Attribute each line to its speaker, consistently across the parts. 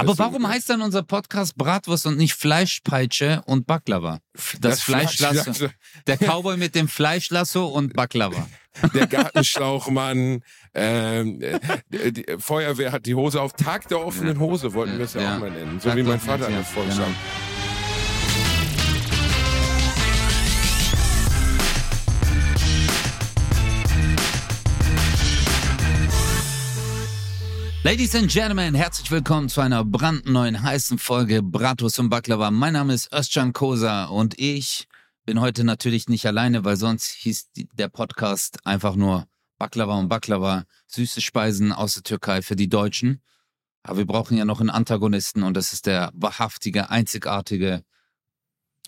Speaker 1: Aber warum heißt dann unser Podcast Bratwurst und nicht Fleischpeitsche und Baklava? Das, das Fleischlasso. Fleischlasso. Der Cowboy mit dem Fleischlasso und Baklava.
Speaker 2: Der Gartenschlauchmann, ähm, äh, die Feuerwehr hat die Hose auf. Tag der offenen Hose wollten wir es ja, ja, auch mal nennen. So Tag wie mein Vater das vorgeschlagen genau.
Speaker 1: Ladies and Gentlemen, herzlich willkommen zu einer brandneuen heißen Folge Bratus und Baklava. Mein Name ist Özcan Kosa und ich bin heute natürlich nicht alleine, weil sonst hieß der Podcast einfach nur Baklava und Baklava, süße Speisen aus der Türkei für die Deutschen. Aber wir brauchen ja noch einen Antagonisten und das ist der wahrhaftige, einzigartige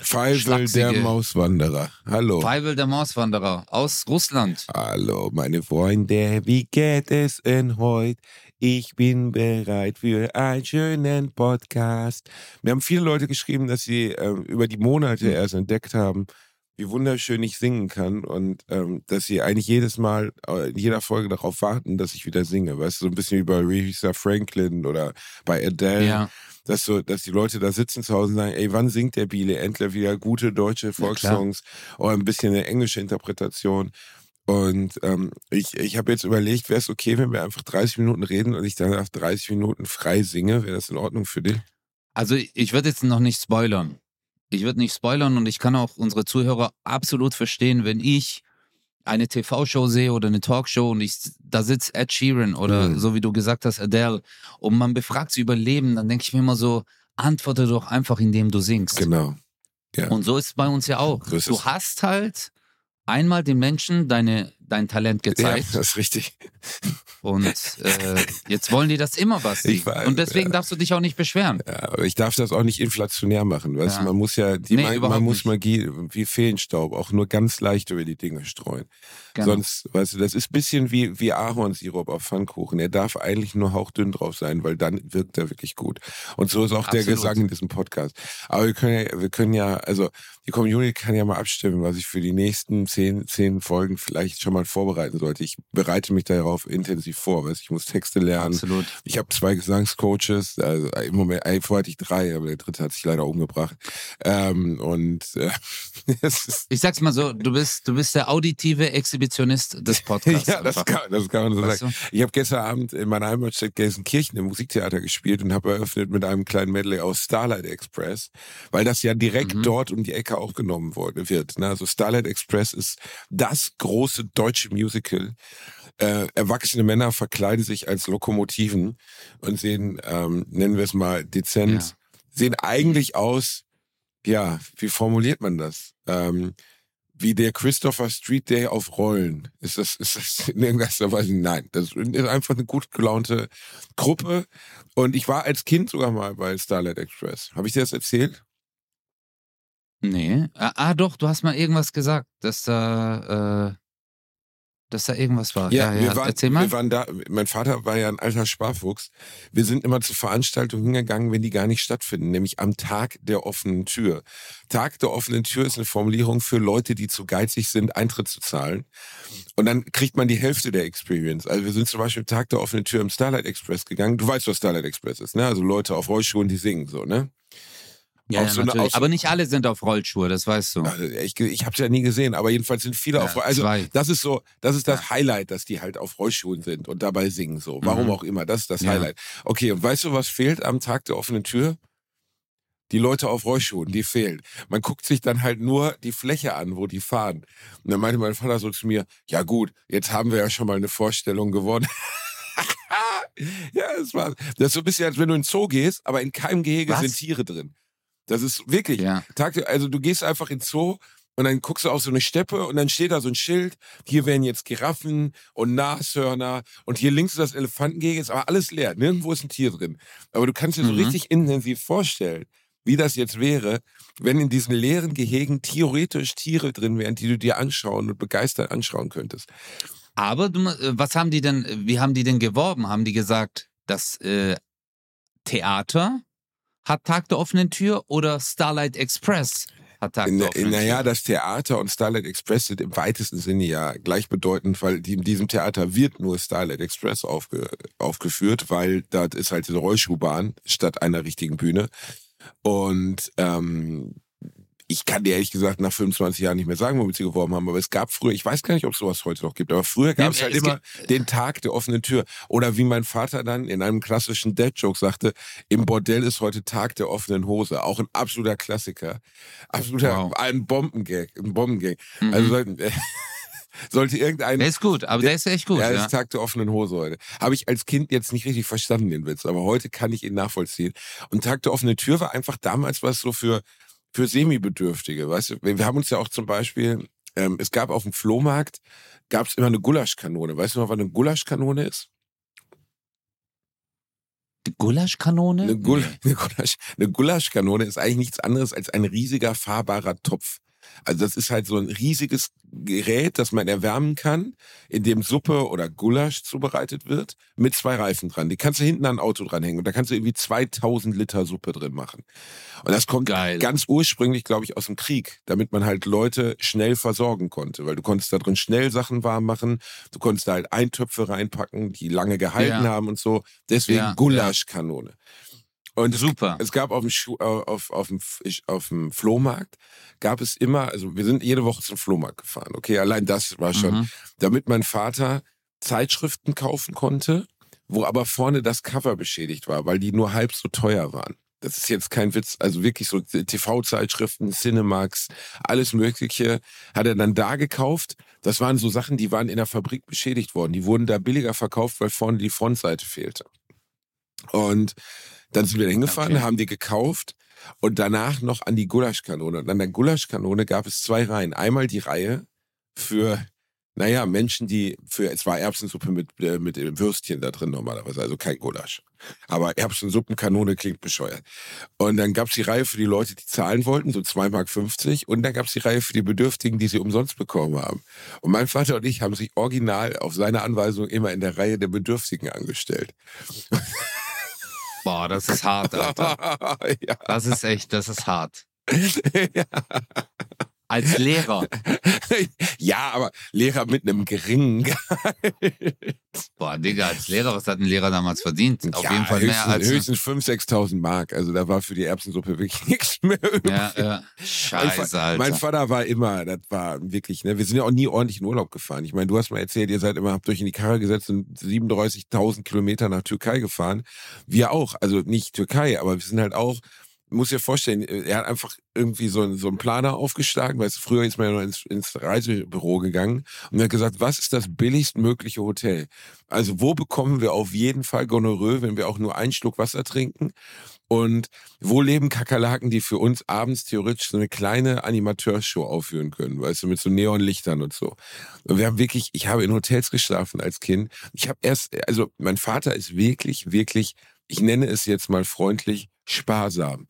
Speaker 2: Feivel der Mauswanderer. Hallo.
Speaker 1: Feivel der Mauswanderer aus Russland.
Speaker 2: Hallo, meine Freunde, wie geht es denn heute? Ich bin bereit für einen schönen Podcast. Mir haben viele Leute geschrieben, dass sie äh, über die Monate hm. erst entdeckt haben, wie wunderschön ich singen kann und ähm, dass sie eigentlich jedes Mal äh, in jeder Folge darauf warten, dass ich wieder singe. Weißt du, so ein bisschen wie bei Aretha Franklin oder bei Adele. Ja. Dass, so, dass die Leute da sitzen zu Hause und sagen, ey, wann singt der Biele endlich wieder gute deutsche Volkssongs oder ein bisschen eine englische Interpretation? Und ähm, ich, ich habe jetzt überlegt, wäre es okay, wenn wir einfach 30 Minuten reden und ich danach 30 Minuten frei singe? Wäre das in Ordnung für dich?
Speaker 1: Also ich würde jetzt noch nicht spoilern. Ich würde nicht spoilern und ich kann auch unsere Zuhörer absolut verstehen, wenn ich eine TV-Show sehe oder eine Talkshow und ich da sitzt Ed Sheeran oder mhm. so wie du gesagt hast, Adele und man befragt sie über Leben, dann denke ich mir immer so, antworte doch einfach, indem du singst.
Speaker 2: Genau.
Speaker 1: Ja. Und so ist es bei uns ja auch. Du hast halt einmal den Menschen deine, dein Talent gezeigt.
Speaker 2: Ja, das ist richtig.
Speaker 1: Und äh, jetzt wollen die das immer was. War, und deswegen ja. darfst du dich auch nicht beschweren.
Speaker 2: Ja, aber ich darf das auch nicht inflationär machen. Weißt ja. man muss ja, die, nee, man, man muss Magie wie Feenstaub auch nur ganz leicht über die Dinge streuen. Genau. Sonst, weißt du, das ist ein bisschen wie, wie Ahornsirup auf Pfannkuchen. Er darf eigentlich nur hauchdünn drauf sein, weil dann wirkt er wirklich gut. Und so ist auch Absolut. der Gesang in diesem Podcast. Aber wir können ja, wir können ja, also die Community kann ja mal abstimmen, was ich für die nächsten zehn, zehn Folgen vielleicht schon mal vorbereiten sollte. Ich bereite mich darauf intensiv vor. Weißt? Ich muss Texte lernen.
Speaker 1: Absolut.
Speaker 2: Ich habe zwei Gesangscoaches. Also im Moment, vorher hatte ich drei, aber der dritte hat sich leider umgebracht. Ähm, und äh,
Speaker 1: ich sag's mal so: Du bist, du bist der auditive Exhibitionist des Podcasts.
Speaker 2: ja, das kann, das kann, man so weißt sagen. Du? Ich habe gestern Abend in meiner Heimatstadt Gelsenkirchen im Musiktheater gespielt und habe eröffnet mit einem kleinen Medley aus Starlight Express, weil das ja direkt mhm. dort um die Ecke aufgenommen wird. Ne? Also Starlight Express ist das große deutsche Musical äh, erwachsene Männer verkleiden sich als Lokomotiven und sehen, ähm, nennen wir es mal dezent, ja. sehen eigentlich aus, ja, wie formuliert man das? Ähm, wie der Christopher Street Day auf Rollen. Ist das, ist das in irgendeiner Weise? Nein, das ist einfach eine gut gelaunte Gruppe. Und ich war als Kind sogar mal bei Starlight Express. Habe ich dir das erzählt?
Speaker 1: Nee. Ah, ah, doch, du hast mal irgendwas gesagt, dass da äh, dass da irgendwas war.
Speaker 2: Ja, ja, ja. Waren, erzähl mal. Wir waren da, mein Vater war ja ein alter Sparfuchs. Wir sind immer zu Veranstaltungen hingegangen, wenn die gar nicht stattfinden, nämlich am Tag der offenen Tür. Tag der offenen Tür ist eine Formulierung für Leute, die zu geizig sind, Eintritt zu zahlen. Und dann kriegt man die Hälfte der Experience. Also wir sind zum Beispiel am Tag der offenen Tür im Starlight Express gegangen. Du weißt, was Starlight Express ist, ne? Also Leute auf Rollschuhen, die singen so, ne?
Speaker 1: Ja, ja so eine, aber nicht alle sind auf Rollschuhe, das weißt du.
Speaker 2: Also ich ich habe es ja nie gesehen, aber jedenfalls sind viele ja, auf Also zwei. das ist so, das ist das ja. Highlight, dass die halt auf Rollschuhen sind und dabei singen so. Warum mhm. auch immer, das ist das Highlight. Okay, und weißt du, was fehlt am Tag der offenen Tür? Die Leute auf Rollschuhen, die fehlen. Man guckt sich dann halt nur die Fläche an, wo die fahren. Und dann meinte mein Vater so zu mir, ja gut, jetzt haben wir ja schon mal eine Vorstellung gewonnen. ja, das war, das ist so ein bisschen, als wenn du in den Zoo gehst, aber in keinem Gehege Was? sind Tiere drin. Das ist wirklich. Ja. also du gehst einfach ins Zoo und dann guckst du auf so eine Steppe und dann steht da so ein Schild. Hier werden jetzt Giraffen und Nashörner und hier links ist das Elefantengehege, ist aber alles leer. Nirgendwo ist ein Tier drin. Aber du kannst dir so mhm. richtig intensiv vorstellen, wie das jetzt wäre, wenn in diesen leeren Gehegen theoretisch Tiere drin wären, die du dir anschauen und begeistert anschauen könntest.
Speaker 1: Aber du, äh, was haben die denn, wie haben die denn geworben? Haben die gesagt, das äh, Theater hat Tag der offenen Tür oder Starlight Express Hat Tag der
Speaker 2: offenen Naja, das Theater und Starlight Express sind im weitesten Sinne ja gleichbedeutend, weil in diesem Theater wird nur Starlight Express aufge, aufgeführt, weil das ist halt diese Rollschuhbahn statt einer richtigen Bühne. Und ähm, ich kann dir ehrlich gesagt nach 25 Jahren nicht mehr sagen, womit sie geworben haben, aber es gab früher, ich weiß gar nicht, ob es sowas heute noch gibt, aber früher gab ja, es halt es immer den Tag der offenen Tür. Oder wie mein Vater dann in einem klassischen Dead-Joke sagte, im Bordell ist heute Tag der offenen Hose. Auch ein absoluter Klassiker. Absoluter, wow. ein Bombengag, ein Bombengag. Mhm. Also äh, sollte irgendein.
Speaker 1: Der ist gut, aber der, der ist echt gut.
Speaker 2: Ja, ja. ist Tag der offenen Hose heute. Habe ich als Kind jetzt nicht richtig verstanden, den Witz, aber heute kann ich ihn nachvollziehen. Und Tag der offenen Tür war einfach damals was so für für Semi-Bedürftige. Weißt du, wir haben uns ja auch zum Beispiel, ähm, es gab auf dem Flohmarkt, gab es immer eine Gulaschkanone. Weißt du noch, was eine Gulaschkanone ist?
Speaker 1: Die Gulaschkanone?
Speaker 2: Eine, Gul eine, Gulasch, eine Gulaschkanone ist eigentlich nichts anderes als ein riesiger fahrbarer Topf. Also das ist halt so ein riesiges Gerät, das man erwärmen kann, in dem Suppe oder Gulasch zubereitet wird, mit zwei Reifen dran. Die kannst du hinten an ein Auto dranhängen und da kannst du irgendwie 2000 Liter Suppe drin machen. Und das kommt Geil. ganz ursprünglich, glaube ich, aus dem Krieg, damit man halt Leute schnell versorgen konnte, weil du konntest da drin schnell Sachen warm machen, du konntest da halt Eintöpfe reinpacken, die lange gehalten ja. haben und so. Deswegen ja, Gulaschkanone. Ja. Und Super. Es, es gab auf dem, Schuh, äh, auf, auf, dem, auf dem Flohmarkt, gab es immer, also wir sind jede Woche zum Flohmarkt gefahren. Okay, allein das war schon, mhm. damit mein Vater Zeitschriften kaufen konnte, wo aber vorne das Cover beschädigt war, weil die nur halb so teuer waren. Das ist jetzt kein Witz, also wirklich so TV-Zeitschriften, Cinemax, alles Mögliche hat er dann da gekauft. Das waren so Sachen, die waren in der Fabrik beschädigt worden. Die wurden da billiger verkauft, weil vorne die Frontseite fehlte. Und dann sind wir da hingefahren, okay. haben die gekauft und danach noch an die Gulaschkanone. Und an der Gulaschkanone gab es zwei Reihen. Einmal die Reihe für, naja, Menschen, die für, es war Erbsensuppe mit, äh, mit Würstchen da drin normalerweise, also kein Gulasch. Aber Erbsensuppenkanone klingt bescheuert. Und dann gab es die Reihe für die Leute, die zahlen wollten, so 2,50 Mark. Und dann gab es die Reihe für die Bedürftigen, die sie umsonst bekommen haben. Und mein Vater und ich haben sich original auf seine Anweisung immer in der Reihe der Bedürftigen angestellt.
Speaker 1: Boah, das ist hart, Alter. ja. Das ist echt, das ist hart. ja. Als Lehrer.
Speaker 2: ja, aber Lehrer mit einem geringen Gehalt.
Speaker 1: Boah, Digga, als Lehrer, was hat ein Lehrer damals verdient?
Speaker 2: Auf ja, jeden Fall höchstens, mehr als. Höchstens 5.000, 6.000 Mark. Also da war für die Erbsensuppe wirklich nichts mehr übrig. Ja, ja.
Speaker 1: Scheiße, Alter.
Speaker 2: Mein Vater war immer, das war wirklich, ne, wir sind ja auch nie ordentlich in Urlaub gefahren. Ich meine, du hast mal erzählt, ihr seid immer, habt euch in die Karre gesetzt und 37.000 Kilometer nach Türkei gefahren. Wir auch. Also nicht Türkei, aber wir sind halt auch muss dir vorstellen, er hat einfach irgendwie so, einen, so einen Planer aufgeschlagen, weil früher ist man ja noch ins, ins Reisebüro gegangen und hat gesagt, was ist das billigstmögliche Hotel? Also wo bekommen wir auf jeden Fall Gonorrhoe, wenn wir auch nur einen Schluck Wasser trinken? Und wo leben Kakerlaken, die für uns abends theoretisch so eine kleine Animateurshow aufführen können, weißt du, mit so Neonlichtern und so. Und wir haben wirklich, ich habe in Hotels geschlafen als Kind. Ich habe erst, also mein Vater ist wirklich, wirklich, ich nenne es jetzt mal freundlich, sparsam.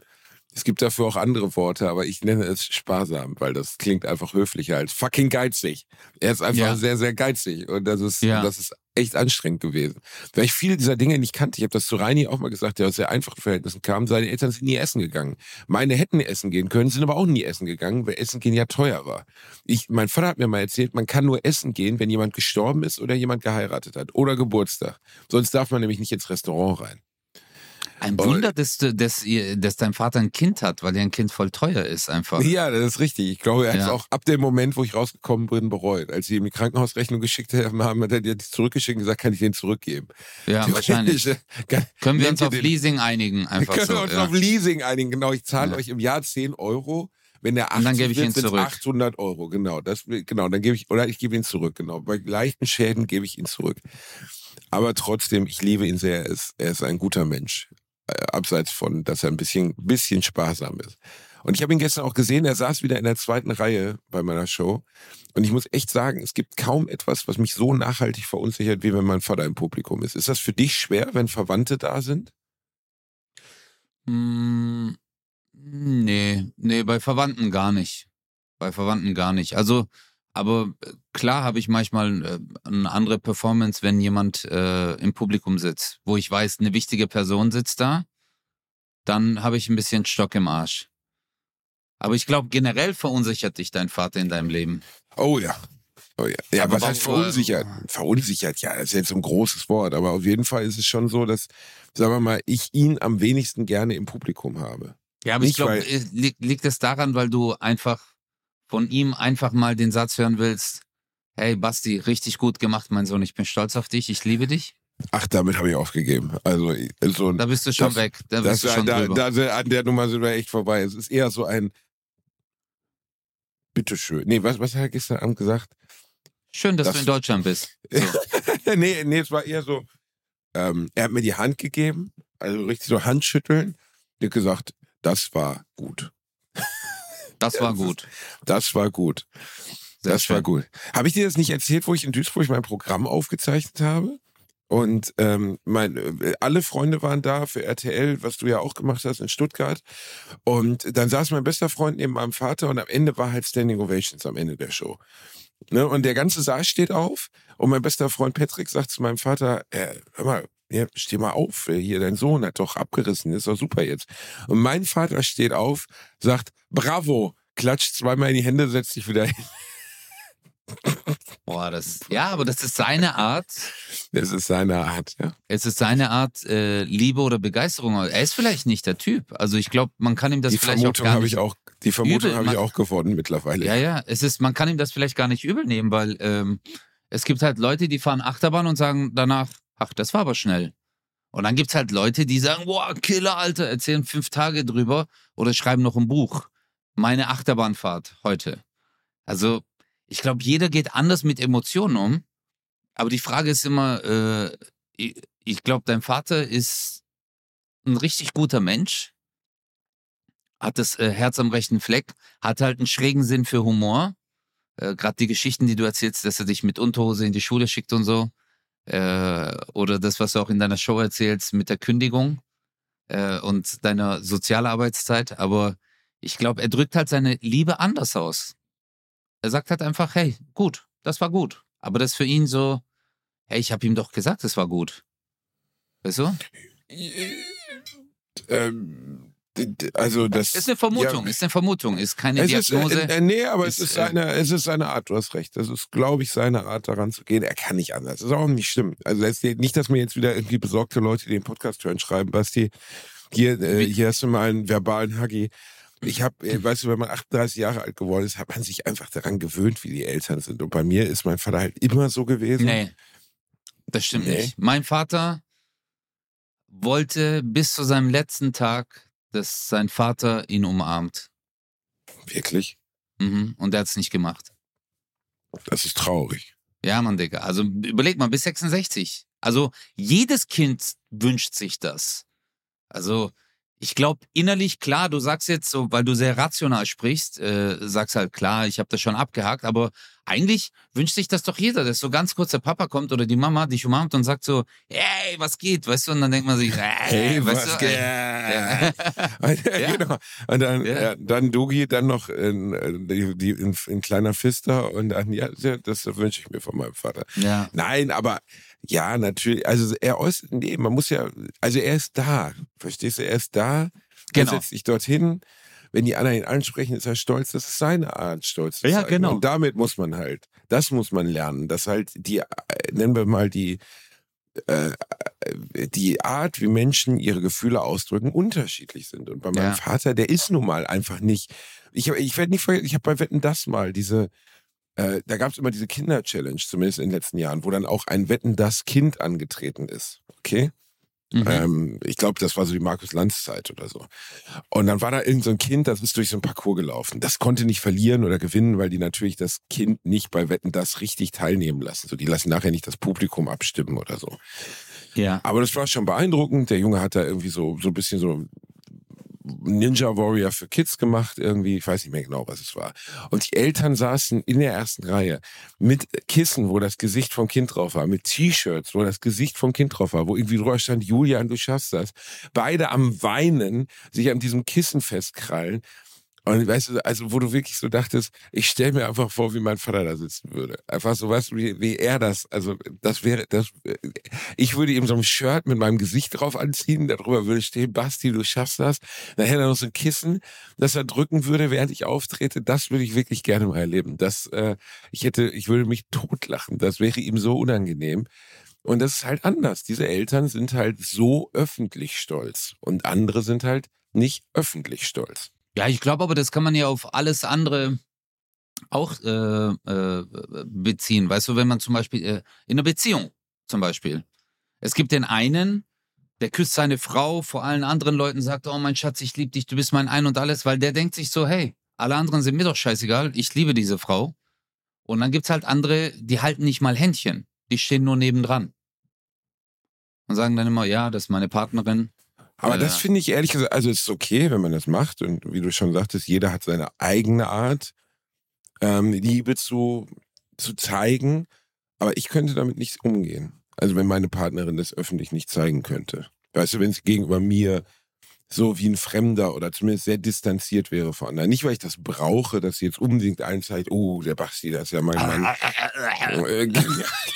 Speaker 2: Es gibt dafür auch andere Worte, aber ich nenne es sparsam, weil das klingt einfach höflicher als fucking geizig. Er ist einfach ja. sehr, sehr geizig und das ist, ja. das ist echt anstrengend gewesen. Weil ich viele dieser Dinge nicht kannte. Ich habe das zu Reini auch mal gesagt, der aus sehr einfachen Verhältnissen kam. Seine Eltern sind nie essen gegangen. Meine hätten essen gehen können, sind aber auch nie essen gegangen, weil Essen gehen ja teuer war. Ich, mein Vater hat mir mal erzählt, man kann nur essen gehen, wenn jemand gestorben ist oder jemand geheiratet hat oder Geburtstag. Sonst darf man nämlich nicht ins Restaurant rein.
Speaker 1: Ein Wunder, dass, dass, dass dein Vater ein Kind hat, weil er ein Kind voll teuer ist einfach.
Speaker 2: Ja, das ist richtig. Ich glaube, er hat es auch ab dem Moment, wo ich rausgekommen bin, bereut. Als sie ihm die Krankenhausrechnung geschickt haben, hat er die zurückgeschickt und gesagt, kann ich den zurückgeben.
Speaker 1: Ja, die wahrscheinlich. Kann, können wir uns auf den, Leasing einigen einfach
Speaker 2: können
Speaker 1: so.
Speaker 2: wir uns ja. auf Leasing einigen, genau. Ich zahle ja. euch im Jahr 10 Euro. Wenn der 80
Speaker 1: dann gebe ich wird, ihn zurück.
Speaker 2: 800 Euro, genau. Das, genau, dann gebe ich, oder ich gebe ihn zurück, genau. Bei leichten Schäden gebe ich ihn zurück. Aber trotzdem, ich liebe ihn sehr. Er ist, er ist ein guter Mensch. Äh, abseits von, dass er ein bisschen, bisschen sparsam ist. Und ich habe ihn gestern auch gesehen, er saß wieder in der zweiten Reihe bei meiner Show. Und ich muss echt sagen, es gibt kaum etwas, was mich so nachhaltig verunsichert, wie wenn mein Vater im Publikum ist. Ist das für dich schwer, wenn Verwandte da sind?
Speaker 1: Mm, nee, nee, bei Verwandten gar nicht. Bei Verwandten gar nicht. Also aber äh, klar habe ich manchmal äh, eine andere Performance, wenn jemand äh, im Publikum sitzt, wo ich weiß, eine wichtige Person sitzt da, dann habe ich ein bisschen Stock im Arsch. Aber ich glaube, generell verunsichert dich dein Vater in deinem Leben.
Speaker 2: Oh ja. Oh ja, ja aber was heißt verunsichert? Verunsichert, ja, das ist jetzt ein großes Wort, aber auf jeden Fall ist es schon so, dass, sagen wir mal, ich ihn am wenigsten gerne im Publikum habe.
Speaker 1: Ja, aber Nicht, ich glaube, äh, liegt, liegt es daran, weil du einfach von ihm einfach mal den Satz hören willst, hey Basti, richtig gut gemacht, mein Sohn, ich bin stolz auf dich, ich liebe dich?
Speaker 2: Ach, damit habe ich aufgegeben. Also so,
Speaker 1: da bist du schon das, weg. Da bist
Speaker 2: das,
Speaker 1: du schon
Speaker 2: da, da, an der Nummer sind wir echt vorbei. Es ist eher so ein Bitteschön. Nee, was, was hat er gestern Abend gesagt?
Speaker 1: Schön, dass das, du in Deutschland bist.
Speaker 2: So. nee, nee, es war eher so, ähm, er hat mir die Hand gegeben, also richtig so Handschütteln. Hat gesagt, das war gut.
Speaker 1: Das war gut.
Speaker 2: Das war gut. Sehr das schön. war gut. Habe ich dir das nicht erzählt, wo ich in Duisburg mein Programm aufgezeichnet habe? Und ähm, mein, äh, alle Freunde waren da für RTL, was du ja auch gemacht hast in Stuttgart. Und dann saß mein bester Freund neben meinem Vater und am Ende war halt Standing Ovations am Ende der Show. Ne? Und der ganze Saal steht auf und mein bester Freund Patrick sagt zu meinem Vater, äh, hör mal, ja, steh mal auf, hier, dein Sohn hat doch abgerissen, ist doch super jetzt. Und mein Vater steht auf, sagt, bravo, klatscht zweimal in die Hände, setzt sich wieder hin.
Speaker 1: Boah, das ja, aber das ist seine Art.
Speaker 2: Das ist seine Art, ja.
Speaker 1: Es ist seine Art äh, Liebe oder Begeisterung. Er ist vielleicht nicht der Typ. Also ich glaube, man kann ihm das
Speaker 2: die
Speaker 1: vielleicht
Speaker 2: Vermutung
Speaker 1: auch gar
Speaker 2: nicht. Ich auch, die Vermutung habe ich auch gewonnen mittlerweile.
Speaker 1: Ja, ja. Es ist, man kann ihm das vielleicht gar nicht übel nehmen, weil ähm, es gibt halt Leute, die fahren Achterbahn und sagen danach, ach, das war aber schnell. Und dann gibt es halt Leute, die sagen, boah, Killer, Alter, erzählen fünf Tage drüber oder schreiben noch ein Buch. Meine Achterbahnfahrt heute. Also ich glaube, jeder geht anders mit Emotionen um. Aber die Frage ist immer, äh, ich, ich glaube, dein Vater ist ein richtig guter Mensch, hat das äh, Herz am rechten Fleck, hat halt einen schrägen Sinn für Humor. Äh, Gerade die Geschichten, die du erzählst, dass er dich mit Unterhose in die Schule schickt und so. Äh, oder das, was du auch in deiner Show erzählst mit der Kündigung äh, und deiner Sozialarbeitszeit. Aber ich glaube, er drückt halt seine Liebe anders aus. Er sagt halt einfach, hey, gut, das war gut. Aber das für ihn so, hey, ich habe ihm doch gesagt, es war gut. Weißt du?
Speaker 2: Ähm, also das
Speaker 1: ist eine Vermutung, ja, ist eine Vermutung, ist keine Diagnose.
Speaker 2: Ist, äh, nee, aber ist, es ist seine, äh, es ist seine Art. Du hast recht. Das ist, glaube ich, seine Art, daran zu gehen. Er kann nicht anders. Das ist auch nicht schlimm. Also nicht, dass mir jetzt wieder irgendwie besorgte Leute, die den Podcast hören, schreiben, Basti, hier, äh, hier hast du mal einen verbalen Huggy. Ich habe, äh, weißt du, wenn man 38 Jahre alt geworden ist, hat man sich einfach daran gewöhnt, wie die Eltern sind. Und bei mir ist mein Vater halt immer so gewesen.
Speaker 1: Nee, das stimmt nee. nicht. Mein Vater wollte bis zu seinem letzten Tag, dass sein Vater ihn umarmt.
Speaker 2: Wirklich?
Speaker 1: Mhm. Und er hat es nicht gemacht.
Speaker 2: Das ist traurig.
Speaker 1: Ja, Mann, Digga. Also überleg mal, bis 66. Also jedes Kind wünscht sich das. Also ich glaube, innerlich, klar, du sagst jetzt so, weil du sehr rational sprichst, äh, sagst halt, klar, ich habe das schon abgehakt, aber eigentlich wünscht sich das doch jeder, dass so ganz kurz der Papa kommt oder die Mama dich umarmt und sagt so, hey, was geht, weißt du, und dann denkt man sich, hey, hey was du, geht?
Speaker 2: Ja. ja. genau. Und dann, ja. ja dann Dugi, dann noch in, in, in, in kleiner Fister und dann, ja, das wünsche ich mir von meinem Vater.
Speaker 1: Ja.
Speaker 2: Nein, aber ja, natürlich. Also er äußert, nee, man muss ja, also er ist da. Verstehst du? Er ist da. Genau. Er setzt sich dorthin. Wenn die anderen ihn ansprechen, ist er stolz. Das ist seine Art, stolz zu
Speaker 1: ja, Genau.
Speaker 2: Und damit muss man halt, das muss man lernen, dass halt die, äh, nennen wir mal die, äh, die Art, wie Menschen ihre Gefühle ausdrücken, unterschiedlich sind. Und bei meinem ja. Vater, der ist nun mal einfach nicht. Ich, ich werde nicht ich habe bei Wetten das mal diese äh, da gab es immer diese Kinder-Challenge, zumindest in den letzten Jahren, wo dann auch ein Wetten das Kind angetreten ist. Okay? Mhm. Ähm, ich glaube, das war so die Markus Lanz Zeit oder so. Und dann war da irgend so ein Kind, das ist durch so ein Parcours gelaufen. Das konnte nicht verlieren oder gewinnen, weil die natürlich das Kind nicht bei Wetten das richtig teilnehmen lassen. So, die lassen nachher nicht das Publikum abstimmen oder so.
Speaker 1: Ja.
Speaker 2: Aber das war schon beeindruckend. Der Junge hat da irgendwie so, so ein bisschen so Ninja Warrior für Kids gemacht, irgendwie, ich weiß nicht mehr genau, was es war. Und die Eltern saßen in der ersten Reihe mit Kissen, wo das Gesicht vom Kind drauf war, mit T-Shirts, wo das Gesicht vom Kind drauf war, wo irgendwie drüber stand, Julian, du schaffst das. Beide am Weinen, sich an diesem Kissen festkrallen. Und weißt du, also wo du wirklich so dachtest, ich stelle mir einfach vor, wie mein Vater da sitzen würde. Einfach so was, wie, wie er das, also das wäre, das, ich würde ihm so ein Shirt mit meinem Gesicht drauf anziehen, darüber würde stehen, Basti, du schaffst das. Dann hätte er noch so ein Kissen, das er drücken würde, während ich auftrete. Das würde ich wirklich gerne mal erleben. Das, äh, ich hätte, ich würde mich totlachen. Das wäre ihm so unangenehm. Und das ist halt anders. Diese Eltern sind halt so öffentlich stolz und andere sind halt nicht öffentlich stolz.
Speaker 1: Ja, ich glaube aber, das kann man ja auf alles andere auch äh, äh, beziehen. Weißt du, wenn man zum Beispiel äh, in einer Beziehung zum Beispiel. Es gibt den einen, der küsst seine Frau vor allen anderen Leuten, sagt, oh mein Schatz, ich liebe dich, du bist mein Ein und alles, weil der denkt sich so, hey, alle anderen sind mir doch scheißegal, ich liebe diese Frau. Und dann gibt's halt andere, die halten nicht mal Händchen, die stehen nur nebendran. Und sagen dann immer, ja, das ist meine Partnerin.
Speaker 2: Aber das finde ich ehrlich gesagt, also es ist okay, wenn man das macht. Und wie du schon sagtest, jeder hat seine eigene Art, ähm, Liebe zu, zu zeigen. Aber ich könnte damit nicht umgehen. Also wenn meine Partnerin das öffentlich nicht zeigen könnte. Weißt du, wenn es gegenüber mir so wie ein Fremder oder zumindest sehr distanziert wäre von anderen. Nicht, weil ich das brauche, dass sie jetzt unbedingt allen zeigt, oh, der Basti, das ist ja mein Mann.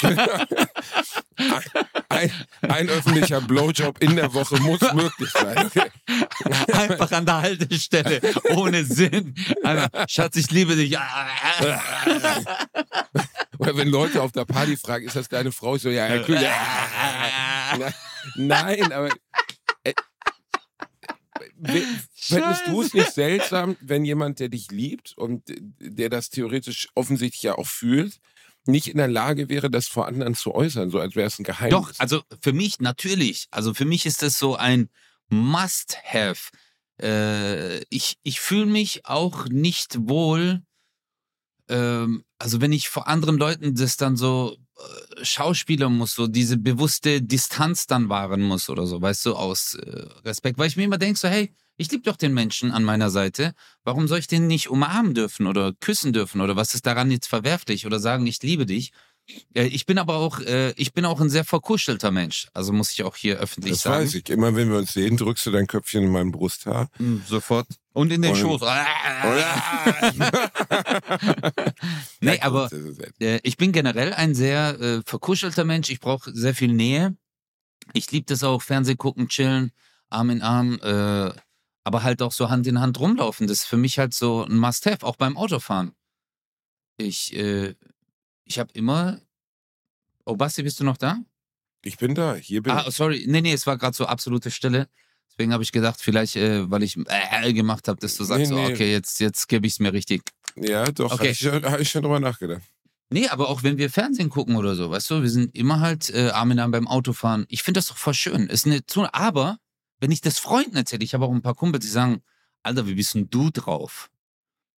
Speaker 2: ein, ein, öffentlicher Blowjob in der Woche muss möglich sein. Okay.
Speaker 1: Einfach an der Haltestelle, ohne Sinn. Schatz, ich liebe dich.
Speaker 2: Oder wenn Leute auf der Party fragen, ist das deine Frau? So, ja, ja, cool. Nein, aber äh, Fändest du es nicht seltsam, wenn jemand, der dich liebt und der das theoretisch offensichtlich ja auch fühlt, nicht in der Lage wäre, das vor anderen zu äußern, so als wäre es ein Geheimnis?
Speaker 1: Doch, also für mich natürlich. Also für mich ist das so ein Must-Have. Äh, ich ich fühle mich auch nicht wohl, ähm, also wenn ich vor anderen Leuten das dann so äh, Schauspieler muss, so diese bewusste Distanz dann wahren muss oder so, weißt du, aus äh, Respekt. Weil ich mir immer denke, so, hey, ich liebe doch den Menschen an meiner Seite. Warum soll ich den nicht umarmen dürfen oder küssen dürfen oder was ist daran jetzt verwerflich oder sagen, ich liebe dich? Ich bin aber auch, äh, ich bin auch ein sehr verkuschelter Mensch. Also muss ich auch hier öffentlich
Speaker 2: das
Speaker 1: sagen.
Speaker 2: Das weiß ich. Immer wenn wir uns sehen, drückst du dein Köpfchen in meinen Brusthaar.
Speaker 1: Mm, sofort. Und in den Und Schoß. nee, aber äh, ich bin generell ein sehr äh, verkuschelter Mensch. Ich brauche sehr viel Nähe. Ich liebe das auch, Fernseh gucken, chillen, Arm in Arm. Äh, aber halt auch so Hand in Hand rumlaufen. Das ist für mich halt so ein Must-Have, auch beim Autofahren. Ich, äh, ich habe immer. Oh, Basti, bist du noch da?
Speaker 2: Ich bin da, hier bin
Speaker 1: ah, ich. Ah, sorry, nee, nee, es war gerade so absolute Stille. Deswegen habe ich gedacht, vielleicht, äh, weil ich äh, gemacht habe, dass du sagst, nee, nee. Okay, jetzt, jetzt gebe ich es mir richtig.
Speaker 2: Ja, doch, okay. habe ich, hab ich schon drüber nachgedacht.
Speaker 1: Nee, aber auch wenn wir Fernsehen gucken oder so, weißt du, wir sind immer halt äh, Arm in Arm beim Autofahren. Ich finde das doch voll schön. Ist eine Zone, aber wenn ich das Freunden erzähle, ich habe auch ein paar Kumpels, die sagen, Alter, wie bist denn du drauf?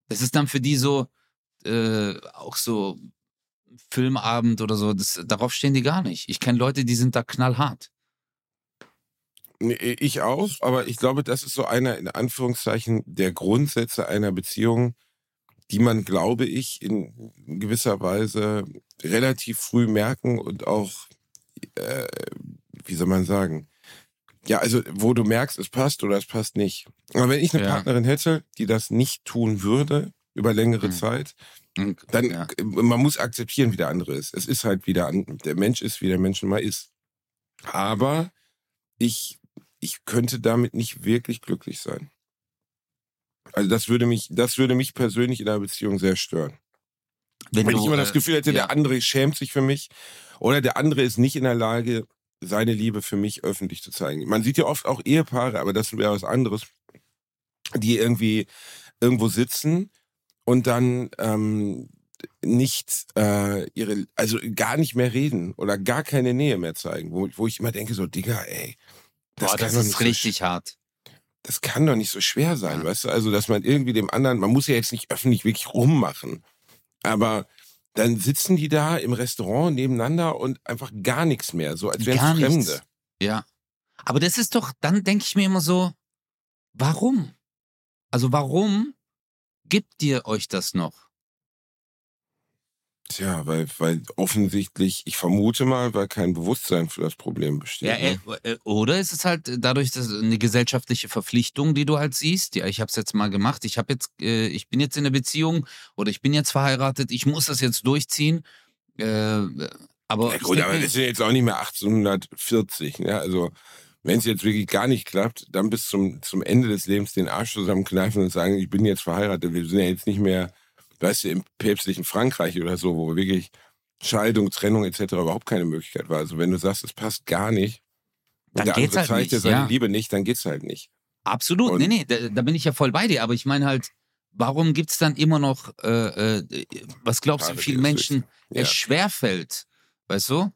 Speaker 1: Das ist dann für die so, äh, auch so Filmabend oder so, das, darauf stehen die gar nicht. Ich kenne Leute, die sind da knallhart.
Speaker 2: Ich auch, aber ich glaube, das ist so einer, in Anführungszeichen, der Grundsätze einer Beziehung, die man, glaube ich, in gewisser Weise relativ früh merken und auch, äh, wie soll man sagen, ja, also wo du merkst, es passt oder es passt nicht. Aber wenn ich eine ja. Partnerin hätte, die das nicht tun würde über längere mhm. Zeit, dann ja. man muss akzeptieren, wie der andere ist. Es ist halt wieder der Mensch ist, wie der Mensch mal ist. Aber ich ich könnte damit nicht wirklich glücklich sein. Also das würde mich das würde mich persönlich in einer Beziehung sehr stören. Wenn, Wenn du, ich immer das äh, Gefühl hätte, ja. der andere schämt sich für mich oder der andere ist nicht in der Lage, seine Liebe für mich öffentlich zu zeigen. Man sieht ja oft auch Ehepaare, aber das wäre was anderes, die irgendwie irgendwo sitzen und dann ähm, nicht äh, ihre, also gar nicht mehr reden oder gar keine Nähe mehr zeigen, wo, wo ich immer denke, so, Digga, ey.
Speaker 1: Das, Boah, das ist richtig so, hart.
Speaker 2: Das kann doch nicht so schwer sein, ja. weißt du? Also, dass man irgendwie dem anderen, man muss ja jetzt nicht öffentlich wirklich rummachen, aber dann sitzen die da im Restaurant nebeneinander und einfach gar nichts mehr, so als wären es Fremde. Nichts.
Speaker 1: Ja. Aber das ist doch, dann denke ich mir immer so, warum? Also warum gibt ihr euch das noch?
Speaker 2: Tja, weil, weil offensichtlich, ich vermute mal, weil kein Bewusstsein für das Problem besteht. Ja,
Speaker 1: ne? äh, äh, oder ist es halt dadurch dass eine gesellschaftliche Verpflichtung, die du halt siehst? Ja, ich habe es jetzt mal gemacht. Ich habe jetzt, äh, ich bin jetzt in einer Beziehung oder ich bin jetzt verheiratet. Ich muss das jetzt durchziehen. Äh, aber
Speaker 2: ja, gut, aber das ja jetzt auch nicht mehr 1840. Ne? Also wenn es jetzt wirklich gar nicht klappt, dann bis zum, zum Ende des Lebens den Arsch zusammenkneifen und sagen, ich bin jetzt verheiratet. Wir sind ja jetzt nicht mehr weißt du, im päpstlichen Frankreich oder so, wo wirklich Scheidung, Trennung etc. überhaupt keine Möglichkeit war. Also wenn du sagst, es passt gar nicht,
Speaker 1: dann der geht's andere halt zeigt dir
Speaker 2: seine ja. Liebe nicht, dann geht's halt nicht.
Speaker 1: Absolut, und nee, nee, da, da, bin ich ja voll bei dir, aber ich meine halt, warum gibt es dann immer noch, äh, äh, was glaubst du, vielen Menschen ja. es schwerfällt, weißt du?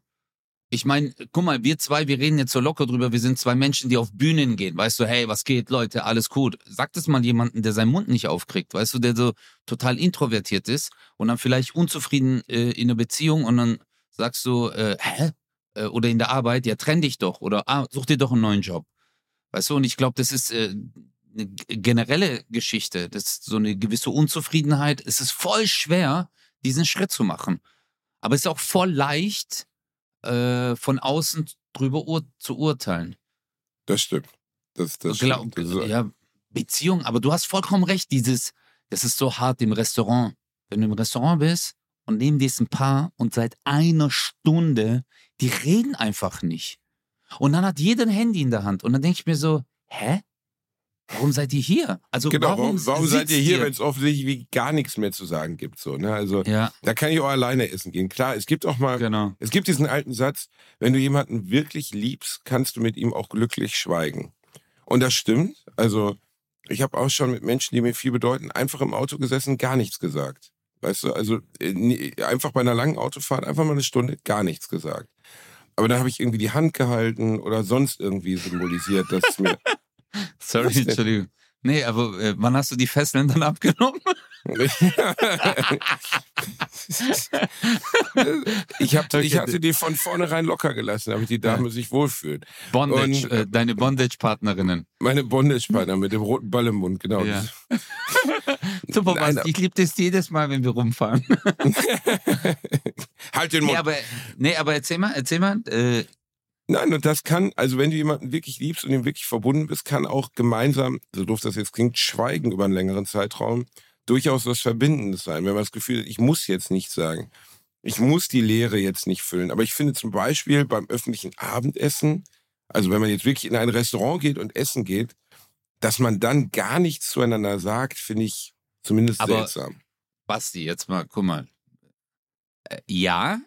Speaker 1: Ich meine, guck mal, wir zwei, wir reden jetzt so locker drüber, wir sind zwei Menschen, die auf Bühnen gehen. Weißt du, hey, was geht, Leute, alles gut. Sag das mal jemanden, der seinen Mund nicht aufkriegt, weißt du, der so total introvertiert ist und dann vielleicht unzufrieden äh, in einer Beziehung und dann sagst du, äh, hä? Äh, oder in der Arbeit, ja, trenn dich doch oder ah, such dir doch einen neuen Job. Weißt du, und ich glaube, das ist äh, eine generelle Geschichte. Das ist so eine gewisse Unzufriedenheit. Es ist voll schwer, diesen Schritt zu machen. Aber es ist auch voll leicht, äh, von außen drüber ur zu urteilen.
Speaker 2: Das stimmt. Das, das
Speaker 1: Glaub, stimmt. Also ja, Beziehung, aber du hast vollkommen recht, dieses, das ist so hart im Restaurant. Wenn du im Restaurant bist und neben dir ist ein Paar und seit einer Stunde, die reden einfach nicht. Und dann hat jeder ein Handy in der Hand. Und dann denke ich mir so, hä? Warum seid ihr hier? Also
Speaker 2: genau, warum, warum seid ihr hier, wenn es offensichtlich gar nichts mehr zu sagen gibt? So, ne? Also ja. da kann ich auch alleine essen gehen. Klar, es gibt auch mal, genau. es gibt diesen alten Satz, wenn du jemanden wirklich liebst, kannst du mit ihm auch glücklich schweigen. Und das stimmt. Also ich habe auch schon mit Menschen, die mir viel bedeuten, einfach im Auto gesessen, gar nichts gesagt. Weißt du, also äh, einfach bei einer langen Autofahrt einfach mal eine Stunde gar nichts gesagt. Aber dann habe ich irgendwie die Hand gehalten oder sonst irgendwie symbolisiert, dass es mir
Speaker 1: Sorry, Entschuldigung. Nee, aber äh, wann hast du die Fesseln dann abgenommen?
Speaker 2: ich, hab, ich hatte die von vornherein locker gelassen, damit die Dame sich wohlfühlt.
Speaker 1: Bondage, Und, äh, deine Bondage-Partnerinnen.
Speaker 2: Meine Bondage-Partner mit dem roten Ball im Mund, genau. Ja.
Speaker 1: Super, Nein, ich liebe das jedes Mal, wenn wir rumfahren.
Speaker 2: halt den Mund.
Speaker 1: Nee, aber, nee, aber erzähl mal, erzähl mal. Äh,
Speaker 2: Nein, und das kann, also wenn du jemanden wirklich liebst und ihm wirklich verbunden bist, kann auch gemeinsam, so doof das jetzt klingt, Schweigen über einen längeren Zeitraum durchaus was Verbindendes sein. Wenn man das Gefühl hat, ich muss jetzt nichts sagen. Ich muss die Leere jetzt nicht füllen. Aber ich finde zum Beispiel beim öffentlichen Abendessen, also wenn man jetzt wirklich in ein Restaurant geht und essen geht, dass man dann gar nichts zueinander sagt, finde ich zumindest Aber seltsam.
Speaker 1: Basti, jetzt mal, guck mal. Äh, ja,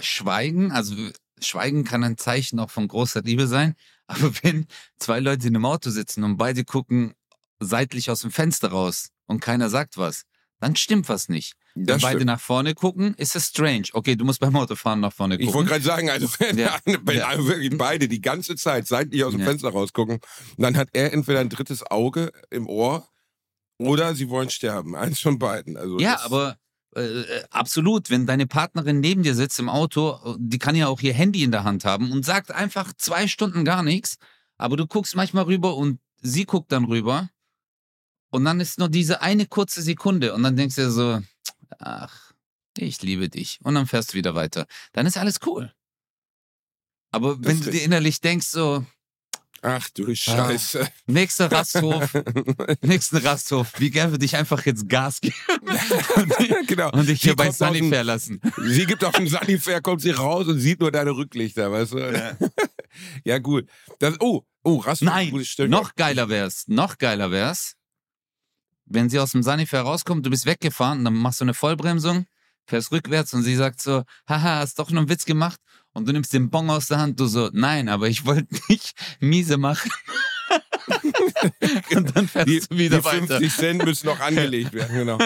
Speaker 1: Schweigen, also Schweigen kann ein Zeichen auch von großer Liebe sein. Aber wenn zwei Leute in einem Auto sitzen und beide gucken seitlich aus dem Fenster raus und keiner sagt was, dann stimmt was nicht. Wenn das beide stimmt. nach vorne gucken, ist es strange. Okay, du musst beim Autofahren nach vorne gucken.
Speaker 2: Ich wollte gerade sagen, also wenn, ja. wenn ja. wirklich beide die ganze Zeit seitlich aus dem ja. Fenster rausgucken, dann hat er entweder ein drittes Auge im Ohr oder sie wollen sterben. Eins von beiden. Also
Speaker 1: ja, aber äh, äh, absolut, wenn deine Partnerin neben dir sitzt im Auto, die kann ja auch ihr Handy in der Hand haben und sagt einfach zwei Stunden gar nichts, aber du guckst manchmal rüber und sie guckt dann rüber und dann ist nur diese eine kurze Sekunde und dann denkst du dir so, ach, ich liebe dich und dann fährst du wieder weiter. Dann ist alles cool. Aber wenn du dir innerlich denkst so,
Speaker 2: Ach du ah. Scheiße. Ah,
Speaker 1: nächster Rasthof. nächsten Rasthof. Wie gern würde ich einfach jetzt Gas geben und, genau. und dich hier bei Sunnyfair lassen.
Speaker 2: Sie gibt auf dem Sunnyfair, kommt sie raus und sieht nur deine Rücklichter, weißt du? Ja, ja gut. Das, oh, oh, Rasthof.
Speaker 1: Nein, noch geiler wär's. Noch geiler wär's, wenn sie aus dem Sunnyfair rauskommt, du bist weggefahren, dann machst du eine Vollbremsung, fährst rückwärts und sie sagt so, haha, hast doch nur einen Witz gemacht und du nimmst den Bon aus der Hand, du so, nein, aber ich wollte nicht miese machen. und dann fährst
Speaker 2: die,
Speaker 1: du wieder
Speaker 2: die 50
Speaker 1: weiter.
Speaker 2: Cent müssen noch angelegt werden, genau.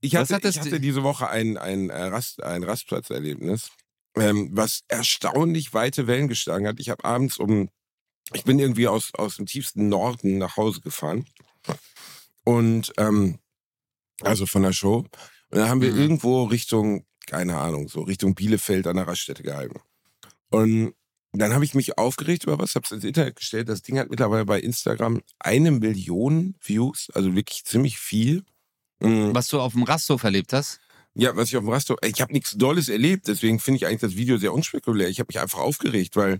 Speaker 2: Ich hatte, ich hatte diese Woche ein, ein, äh, Rast, ein Rastplatzerlebnis, ähm, was erstaunlich weite Wellen geschlagen hat. Ich habe abends um, ich bin irgendwie aus, aus dem tiefsten Norden nach Hause gefahren. Und ähm, also von der Show. Und dann haben wir mhm. irgendwo Richtung keine Ahnung, so Richtung Bielefeld an der Raststätte gehalten. Und dann habe ich mich aufgeregt über was, habe es ins Internet gestellt. Das Ding hat mittlerweile bei Instagram eine Million Views, also wirklich ziemlich viel.
Speaker 1: Mhm. Was du auf dem Rasthof erlebt hast?
Speaker 2: Ja, was ich auf dem Rasthof, ich habe nichts Dolles erlebt, deswegen finde ich eigentlich das Video sehr unspekulär. Ich habe mich einfach aufgeregt, weil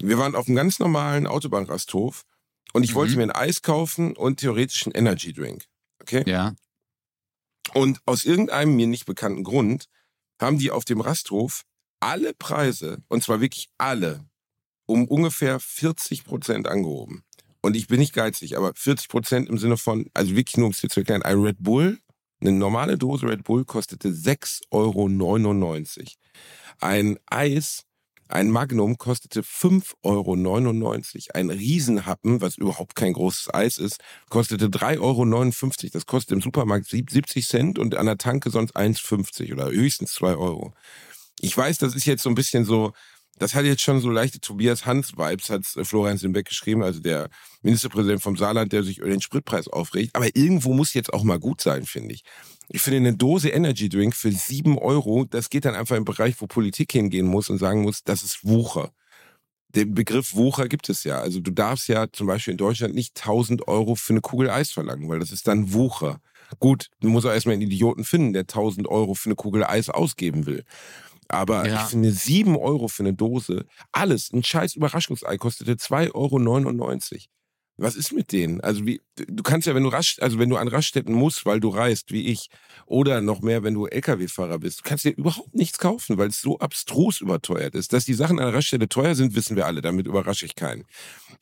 Speaker 2: wir waren auf einem ganz normalen Autobahnrasthof und ich mhm. wollte mir ein Eis kaufen und theoretisch einen Energy Drink. Okay?
Speaker 1: Ja.
Speaker 2: Und aus irgendeinem mir nicht bekannten Grund haben die auf dem Rasthof alle Preise, und zwar wirklich alle, um ungefähr 40 Prozent angehoben. Und ich bin nicht geizig, aber 40 Prozent im Sinne von, also wirklich nur um es dir zu erklären, ein Red Bull, eine normale Dose Red Bull kostete 6,99 Euro. Ein Eis, ein Magnum kostete 5,99 Euro. Ein Riesenhappen, was überhaupt kein großes Eis ist, kostete 3,59 Euro. Das kostet im Supermarkt 70 Cent und an der Tanke sonst 1,50 oder höchstens 2 Euro. Ich weiß, das ist jetzt so ein bisschen so, das hat jetzt schon so leichte Tobias Hans-Vibes, hat äh, Florian Simbeck geschrieben, also der Ministerpräsident vom Saarland, der sich über den Spritpreis aufregt. Aber irgendwo muss jetzt auch mal gut sein, finde ich. Ich finde eine Dose Energy Drink für sieben Euro, das geht dann einfach im Bereich, wo Politik hingehen muss und sagen muss, das ist Wucher. Den Begriff Wucher gibt es ja. Also du darfst ja zum Beispiel in Deutschland nicht 1000 Euro für eine Kugel Eis verlangen, weil das ist dann Wucher. Gut, du musst auch erstmal einen Idioten finden, der 1000 Euro für eine Kugel Eis ausgeben will. Aber ja. ich finde, sieben Euro für eine Dose, alles, ein scheiß Überraschungsei kostete 2,99 Euro. Was ist mit denen? Also wie, du kannst ja, wenn du rasch, also wenn du an Raststätten musst, weil du reist, wie ich, oder noch mehr, wenn du Lkw-Fahrer bist, du kannst dir überhaupt nichts kaufen, weil es so abstrus überteuert ist. Dass die Sachen an der Raststätte teuer sind, wissen wir alle, damit überrasche ich keinen.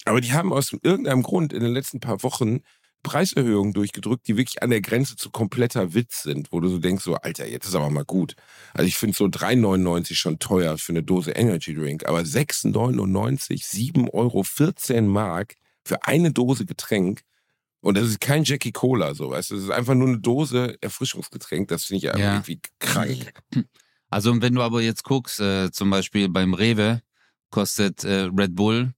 Speaker 2: Aber die haben aus irgendeinem Grund in den letzten paar Wochen Preiserhöhungen durchgedrückt, die wirklich an der Grenze zu kompletter Witz sind, wo du so denkst, so, Alter, jetzt ist aber mal gut. Also ich finde so 3,99 schon teuer für eine Dose Energy Drink, aber 6,99, 7 Euro, 14 Mark für eine Dose Getränk. Und das ist kein Jackie Cola, so, weißt du, das ist einfach nur eine Dose Erfrischungsgetränk, das finde ich ja, irgendwie krank.
Speaker 1: Also wenn du aber jetzt guckst, äh, zum Beispiel beim Rewe kostet äh, Red Bull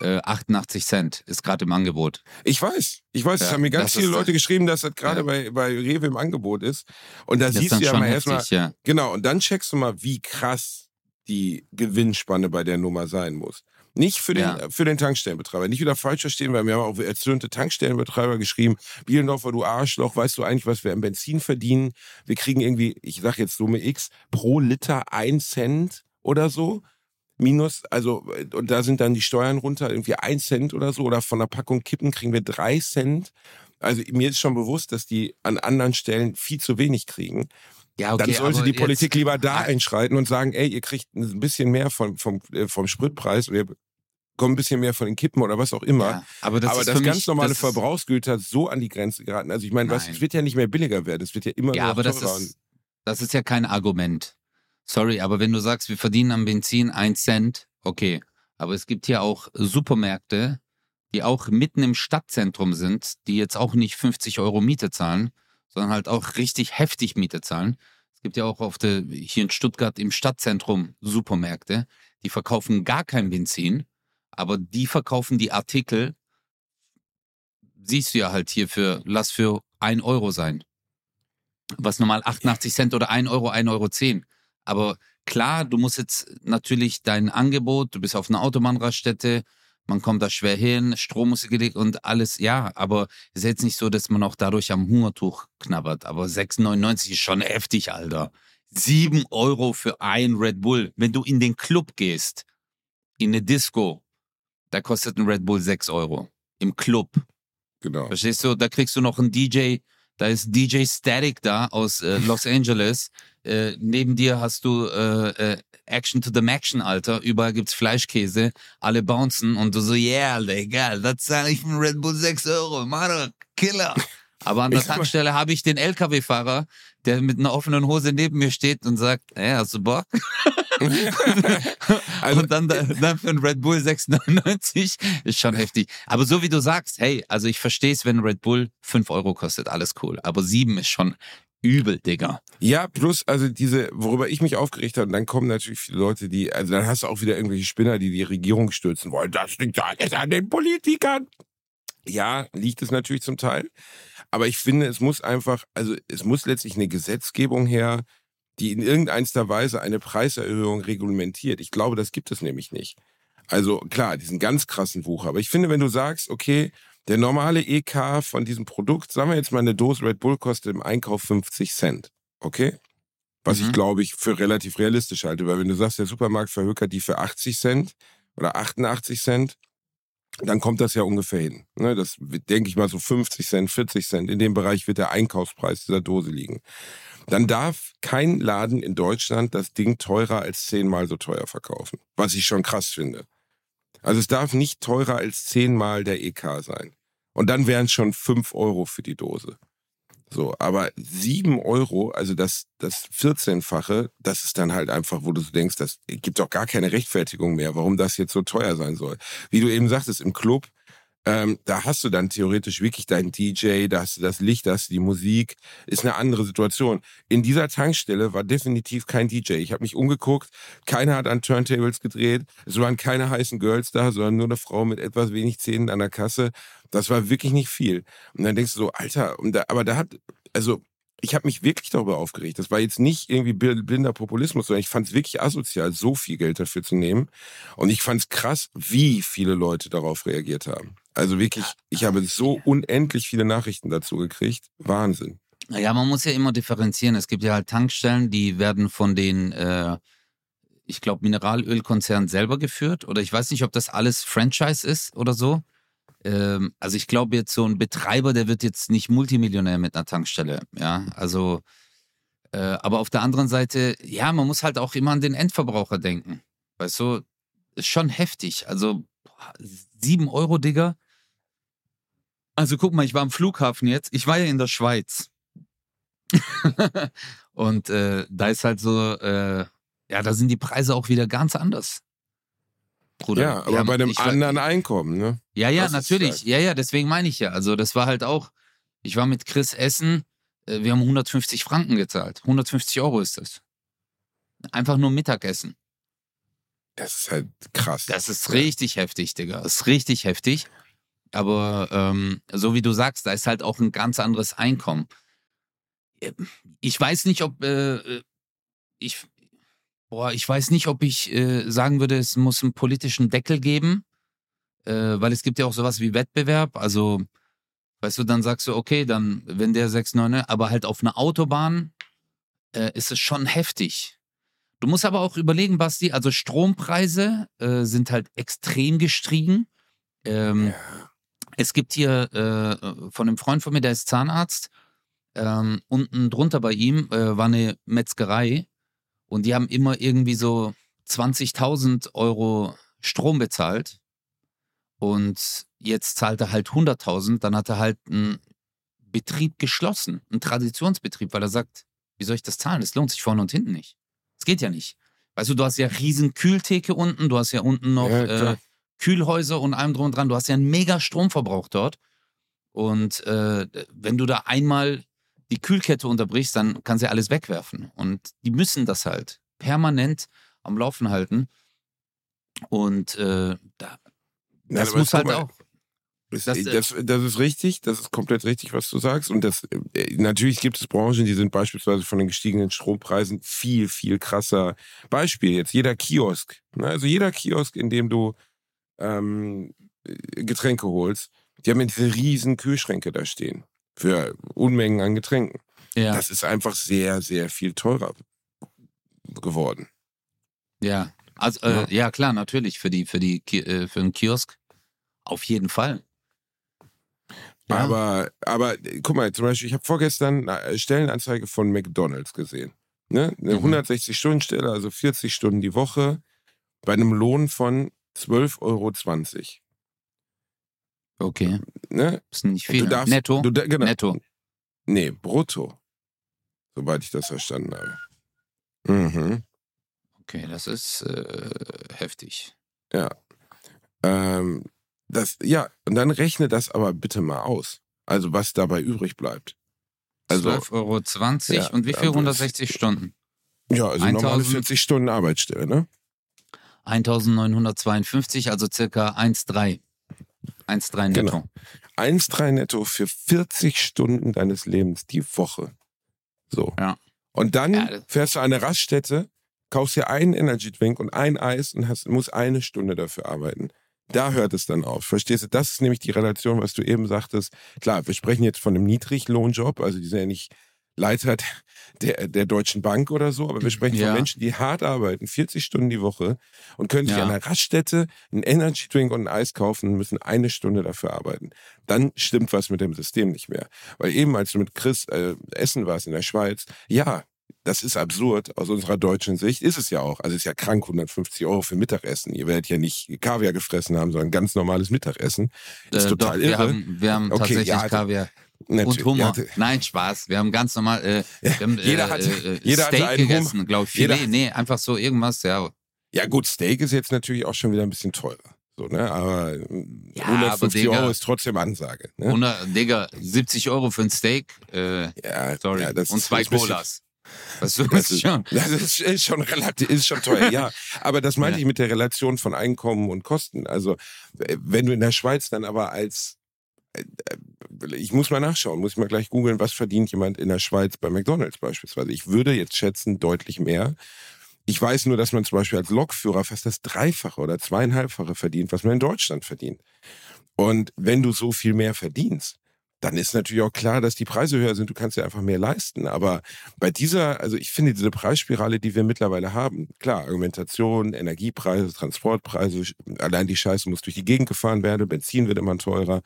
Speaker 1: 88 äh, Cent ist gerade im Angebot.
Speaker 2: Ich weiß, ich weiß, ja, es haben mir ganz viele Leute geschrieben, dass das gerade ja. bei, bei Rewe im Angebot ist. Und da das siehst du ja mal erstmal, ja. genau, und dann checkst du mal, wie krass die Gewinnspanne bei der Nummer sein muss. Nicht für den, ja. für den Tankstellenbetreiber. Nicht wieder falsch verstehen, weil wir haben auch erzürnte Tankstellenbetreiber geschrieben, Bielendorfer, du Arschloch, weißt du eigentlich, was wir im Benzin verdienen? Wir kriegen irgendwie, ich sag jetzt Summe X, pro Liter ein Cent oder so minus, also, und da sind dann die Steuern runter, irgendwie ein Cent oder so, oder von der Packung Kippen kriegen wir drei Cent. Also mir ist schon bewusst, dass die an anderen Stellen viel zu wenig kriegen. Ja, okay, dann sollte die Politik lieber da einschreiten und sagen, ey, ihr kriegt ein bisschen mehr vom, vom, äh, vom Spritpreis oder ihr kommt ein bisschen mehr von den Kippen oder was auch immer. Ja, aber das, aber das ganz mich, normale das Verbrauchsgüter so an die Grenze geraten. Also ich meine, es wird ja nicht mehr billiger werden, es wird ja immer
Speaker 1: ja, aber teurer. Das ist, das ist ja kein Argument. Sorry, aber wenn du sagst, wir verdienen am Benzin ein Cent, okay. Aber es gibt hier auch Supermärkte, die auch mitten im Stadtzentrum sind, die jetzt auch nicht 50 Euro Miete zahlen, sondern halt auch richtig heftig Miete zahlen. Es gibt ja auch auf der, hier in Stuttgart im Stadtzentrum Supermärkte, die verkaufen gar kein Benzin, aber die verkaufen die Artikel, siehst du ja halt hier für, lass für ein Euro sein. Was normal 88 Cent oder ein Euro, ein Euro zehn. Aber klar, du musst jetzt natürlich dein Angebot, du bist auf einer Autobahnraststätte, man kommt da schwer hin, Strom muss gelegt und alles, ja, aber es ist jetzt nicht so, dass man auch dadurch am Hungertuch knabbert. Aber 6,99 ist schon heftig, Alter. 7 Euro für ein Red Bull. Wenn du in den Club gehst, in eine Disco, da kostet ein Red Bull 6 Euro. Im Club.
Speaker 2: Genau.
Speaker 1: Verstehst du? Da kriegst du noch einen DJ, da ist DJ Static da aus äh, Los Angeles. Äh, neben dir hast du äh, äh, Action to the Maction, Alter. Überall gibt's Fleischkäse, alle bouncen und du so, yeah, egal, da zahle ich für Red Bull 6 Euro, Mann, Killer. Aber an der Tankstelle habe ich den LKW-Fahrer, der mit einer offenen Hose neben mir steht und sagt, hey, hast du Bock? also, und dann, dann für ein Red Bull 6,99 ist schon heftig. Aber so wie du sagst, hey, also ich verstehe es, wenn Red Bull 5 Euro kostet, alles cool. Aber 7 ist schon übel, Digga.
Speaker 2: Ja, plus, also diese, worüber ich mich aufgeregt habe, und dann kommen natürlich viele Leute, die, also dann hast du auch wieder irgendwelche Spinner, die die Regierung stürzen wollen. Das liegt alles an den Politikern. Ja, liegt es natürlich zum Teil. Aber ich finde, es muss einfach, also es muss letztlich eine Gesetzgebung her, die in irgendeiner Weise eine Preiserhöhung reglementiert. Ich glaube, das gibt es nämlich nicht. Also klar, diesen ganz krassen Wucher. Aber ich finde, wenn du sagst, okay, der normale EK von diesem Produkt, sagen wir jetzt mal, eine Dose Red Bull kostet im Einkauf 50 Cent. Okay? Was mhm. ich, glaube ich, für relativ realistisch halte. Weil wenn du sagst, der Supermarkt verhökert die für 80 Cent oder 88 Cent, dann kommt das ja ungefähr hin. Ne, das denke ich mal so 50 Cent, 40 Cent. In dem Bereich wird der Einkaufspreis dieser Dose liegen. Dann darf kein Laden in Deutschland das Ding teurer als zehnmal so teuer verkaufen. Was ich schon krass finde. Also es darf nicht teurer als zehnmal der EK sein. Und dann wären es schon fünf Euro für die Dose. So, aber sieben Euro, also das, das 14-fache, das ist dann halt einfach, wo du so denkst, das gibt doch gar keine Rechtfertigung mehr, warum das jetzt so teuer sein soll. Wie du eben sagtest, im Club, ähm, da hast du dann theoretisch wirklich deinen DJ, da hast du das Licht, da hast du die Musik, ist eine andere Situation. In dieser Tankstelle war definitiv kein DJ. Ich habe mich umgeguckt, keiner hat an Turntables gedreht, es waren keine heißen Girls da, sondern nur eine Frau mit etwas wenig Zähnen an der Kasse. Das war wirklich nicht viel. Und dann denkst du so, Alter, da, aber da hat, also ich habe mich wirklich darüber aufgeregt. Das war jetzt nicht irgendwie blinder Populismus, sondern ich fand es wirklich asozial, so viel Geld dafür zu nehmen. Und ich fand es krass, wie viele Leute darauf reagiert haben. Also wirklich, ich habe so unendlich viele Nachrichten dazu gekriegt. Wahnsinn.
Speaker 1: Naja, man muss ja immer differenzieren. Es gibt ja halt Tankstellen, die werden von den, äh, ich glaube, Mineralölkonzernen selber geführt. Oder ich weiß nicht, ob das alles Franchise ist oder so. Ähm, also ich glaube jetzt so ein Betreiber, der wird jetzt nicht Multimillionär mit einer Tankstelle. Ja, also, äh, aber auf der anderen Seite, ja, man muss halt auch immer an den Endverbraucher denken. Weißt du, ist schon heftig. Also sieben Euro, Digga. Also guck mal, ich war am Flughafen jetzt. Ich war ja in der Schweiz. und äh, da ist halt so, äh, ja, da sind die Preise auch wieder ganz anders.
Speaker 2: Bruder. Ja, aber haben, bei einem anderen war, Einkommen, ne?
Speaker 1: Ja, ja, das natürlich. Ja, ja, deswegen meine ich ja. Also das war halt auch, ich war mit Chris Essen, äh, wir haben 150 Franken gezahlt. 150 Euro ist das. Einfach nur Mittagessen.
Speaker 2: Das ist halt krass.
Speaker 1: Das ist richtig heftig, Digga. Das ist richtig heftig. Aber ähm, so wie du sagst, da ist halt auch ein ganz anderes Einkommen. Ich weiß nicht, ob äh, äh, ich, boah, ich weiß nicht, ob ich äh, sagen würde, es muss einen politischen Deckel geben, äh, weil es gibt ja auch sowas wie Wettbewerb. Also, weißt du, dann sagst du, okay, dann, wenn der 6,9, aber halt auf einer Autobahn äh, ist es schon heftig. Du musst aber auch überlegen, Basti, also Strompreise äh, sind halt extrem gestiegen. Ähm, ja. Es gibt hier äh, von einem Freund von mir, der ist Zahnarzt, ähm, unten drunter bei ihm äh, war eine Metzgerei und die haben immer irgendwie so 20.000 Euro Strom bezahlt. Und jetzt zahlt er halt 100.000, dann hat er halt einen Betrieb geschlossen, einen Traditionsbetrieb, weil er sagt, wie soll ich das zahlen? Das lohnt sich vorne und hinten nicht. Das geht ja nicht. Weißt du, du hast ja riesen Kühltheke unten, du hast ja unten noch ja, äh, Kühlhäuser und allem drum und dran. Du hast ja einen mega Stromverbrauch dort. Und äh, wenn du da einmal die Kühlkette unterbrichst, dann kannst du ja alles wegwerfen. Und die müssen das halt permanent am Laufen halten. Und äh, da, das muss halt auch.
Speaker 2: Das, das, das, ist richtig, das ist komplett richtig, was du sagst. Und das äh, natürlich gibt es Branchen, die sind beispielsweise von den gestiegenen Strompreisen viel, viel krasser. Beispiel jetzt, jeder Kiosk. Ne? Also jeder Kiosk, in dem du ähm, Getränke holst, die haben ja diese riesen Kühlschränke da stehen. Für Unmengen an Getränken. Ja. Das ist einfach sehr, sehr viel teurer geworden.
Speaker 1: Ja, also äh, ja. ja. klar, natürlich für die für die äh, für einen Kiosk auf jeden Fall.
Speaker 2: Ja. Aber, aber guck mal, zum Beispiel, ich habe vorgestern eine Stellenanzeige von McDonalds gesehen. Ne? Eine mhm. 160-Stunden-Stelle, also 40 Stunden die Woche, bei einem Lohn von 12,20 Euro.
Speaker 1: Okay. Ne? Das ist nicht viel.
Speaker 2: Du darfst,
Speaker 1: Netto?
Speaker 2: Du, genau.
Speaker 1: Netto.
Speaker 2: Nee, brutto. Soweit ich das verstanden habe. Mhm.
Speaker 1: Okay, das ist äh, heftig.
Speaker 2: Ja. Ähm, das, ja, und dann rechne das aber bitte mal aus. Also was dabei übrig bleibt.
Speaker 1: Also, 12,20 Euro ja, und wie viel? 160 Stunden?
Speaker 2: Ja, also 1000, normale 40 Stunden Arbeitsstelle, ne?
Speaker 1: 1952, also circa 1,3. 1,3 netto. Genau.
Speaker 2: 1,3 netto für 40 Stunden deines Lebens die Woche. So.
Speaker 1: Ja.
Speaker 2: Und dann ja, fährst du an eine Raststätte, kaufst dir einen Energy Drink und ein Eis und hast, musst eine Stunde dafür arbeiten. Da hört es dann auf. Verstehst du? Das ist nämlich die Relation, was du eben sagtest. Klar, wir sprechen jetzt von einem Niedriglohnjob, also die sind ja nicht Leiter der, der Deutschen Bank oder so, aber wir sprechen ja. von Menschen, die hart arbeiten, 40 Stunden die Woche und können sich ja. an einer Raststätte einen Energy Drink und ein Eis kaufen und müssen eine Stunde dafür arbeiten. Dann stimmt was mit dem System nicht mehr. Weil eben, als du mit Chris äh, essen warst in der Schweiz, ja, das ist absurd aus unserer deutschen Sicht. Ist es ja auch. Also ist ja krank, 150 Euro für Mittagessen. Ihr werdet ja nicht Kaviar gefressen haben, sondern ganz normales Mittagessen. Das ist äh, total
Speaker 1: doch,
Speaker 2: irre.
Speaker 1: Wir haben, wir haben okay, tatsächlich ja, Kaviar. Und Hummer. Ja, Nein, Spaß. Wir haben ganz normal äh, haben, äh, jeder hat, äh, jeder Steak hatte gegessen, glaube ich. Filet, nee, einfach so irgendwas, ja.
Speaker 2: Ja gut, Steak ist jetzt natürlich auch schon wieder ein bisschen teurer. So, ne? Aber ja, 150 aber, Euro ist trotzdem Ansage. Ne?
Speaker 1: 100, Digga, 70 Euro für ein Steak. Äh, ja, sorry. Ja, Und zwei Colas.
Speaker 2: Was du, das, ist, schon. das ist, ist, schon relativ, ist schon teuer, ja. Aber das meinte ja. ich mit der Relation von Einkommen und Kosten. Also, wenn du in der Schweiz dann aber als äh, ich muss mal nachschauen, muss ich mal gleich googeln, was verdient jemand in der Schweiz bei McDonalds beispielsweise. Ich würde jetzt schätzen, deutlich mehr. Ich weiß nur, dass man zum Beispiel als Lokführer fast das Dreifache oder Zweieinhalbfache verdient, was man in Deutschland verdient. Und wenn du so viel mehr verdienst, dann ist natürlich auch klar, dass die Preise höher sind. Du kannst ja einfach mehr leisten. Aber bei dieser, also ich finde diese Preisspirale, die wir mittlerweile haben, klar, Argumentation, Energiepreise, Transportpreise, allein die Scheiße muss durch die Gegend gefahren werden, Benzin wird immer teurer.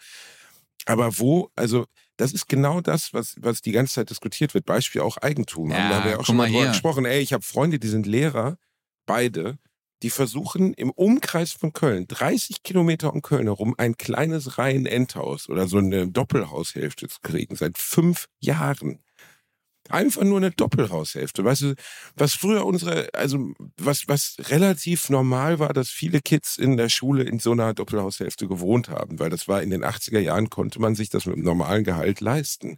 Speaker 2: Aber wo, also das ist genau das, was, was die ganze Zeit diskutiert wird. Beispiel auch Eigentum. Ja, da haben wir ja auch schon mal drüber gesprochen. Ey, ich habe Freunde, die sind Lehrer, beide, die versuchen im Umkreis von Köln, 30 Kilometer um Köln herum, ein kleines Reihen-Endhaus oder so eine Doppelhaushälfte zu kriegen, seit fünf Jahren. Einfach nur eine Doppelhaushälfte. Weißt du, was früher unsere, also was, was relativ normal war, dass viele Kids in der Schule in so einer Doppelhaushälfte gewohnt haben, weil das war in den 80er Jahren, konnte man sich das mit einem normalen Gehalt leisten.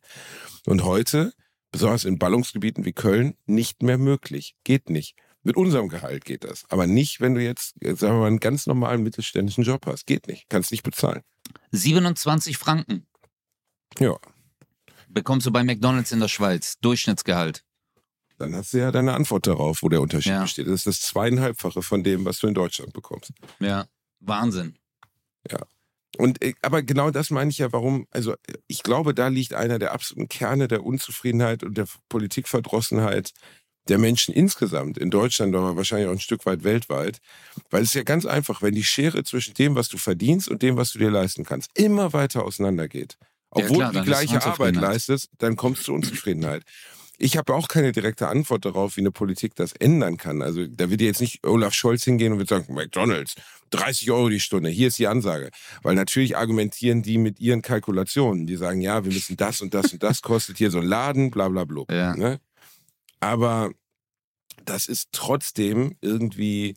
Speaker 2: Und heute, besonders in Ballungsgebieten wie Köln, nicht mehr möglich. Geht nicht. Mit unserem Gehalt geht das. Aber nicht, wenn du jetzt, sagen wir mal, einen ganz normalen mittelständischen Job hast. Geht nicht. Kannst nicht bezahlen.
Speaker 1: 27 Franken.
Speaker 2: Ja
Speaker 1: bekommst du bei McDonalds in der Schweiz. Durchschnittsgehalt.
Speaker 2: Dann hast du ja deine Antwort darauf, wo der Unterschied ja. besteht. Das ist das zweieinhalbfache von dem, was du in Deutschland bekommst.
Speaker 1: Ja, Wahnsinn.
Speaker 2: Ja. Und äh, aber genau das meine ich ja, warum, also ich glaube, da liegt einer der absoluten Kerne der Unzufriedenheit und der Politikverdrossenheit der Menschen insgesamt in Deutschland, aber wahrscheinlich auch ein Stück weit weltweit. Weil es ist ja ganz einfach, wenn die Schere zwischen dem, was du verdienst und dem, was du dir leisten kannst, immer weiter auseinandergeht, obwohl ja, klar, du die gleiche Arbeit leistest, dann kommst du Unzufriedenheit. Ich habe auch keine direkte Antwort darauf, wie eine Politik das ändern kann. Also da wird jetzt nicht Olaf Scholz hingehen und wird sagen, McDonalds, 30 Euro die Stunde, hier ist die Ansage. Weil natürlich argumentieren die mit ihren Kalkulationen. Die sagen, ja, wir müssen das und das und das kostet hier so ein Laden, bla bla bla. Ja. Ne? Aber das ist trotzdem irgendwie,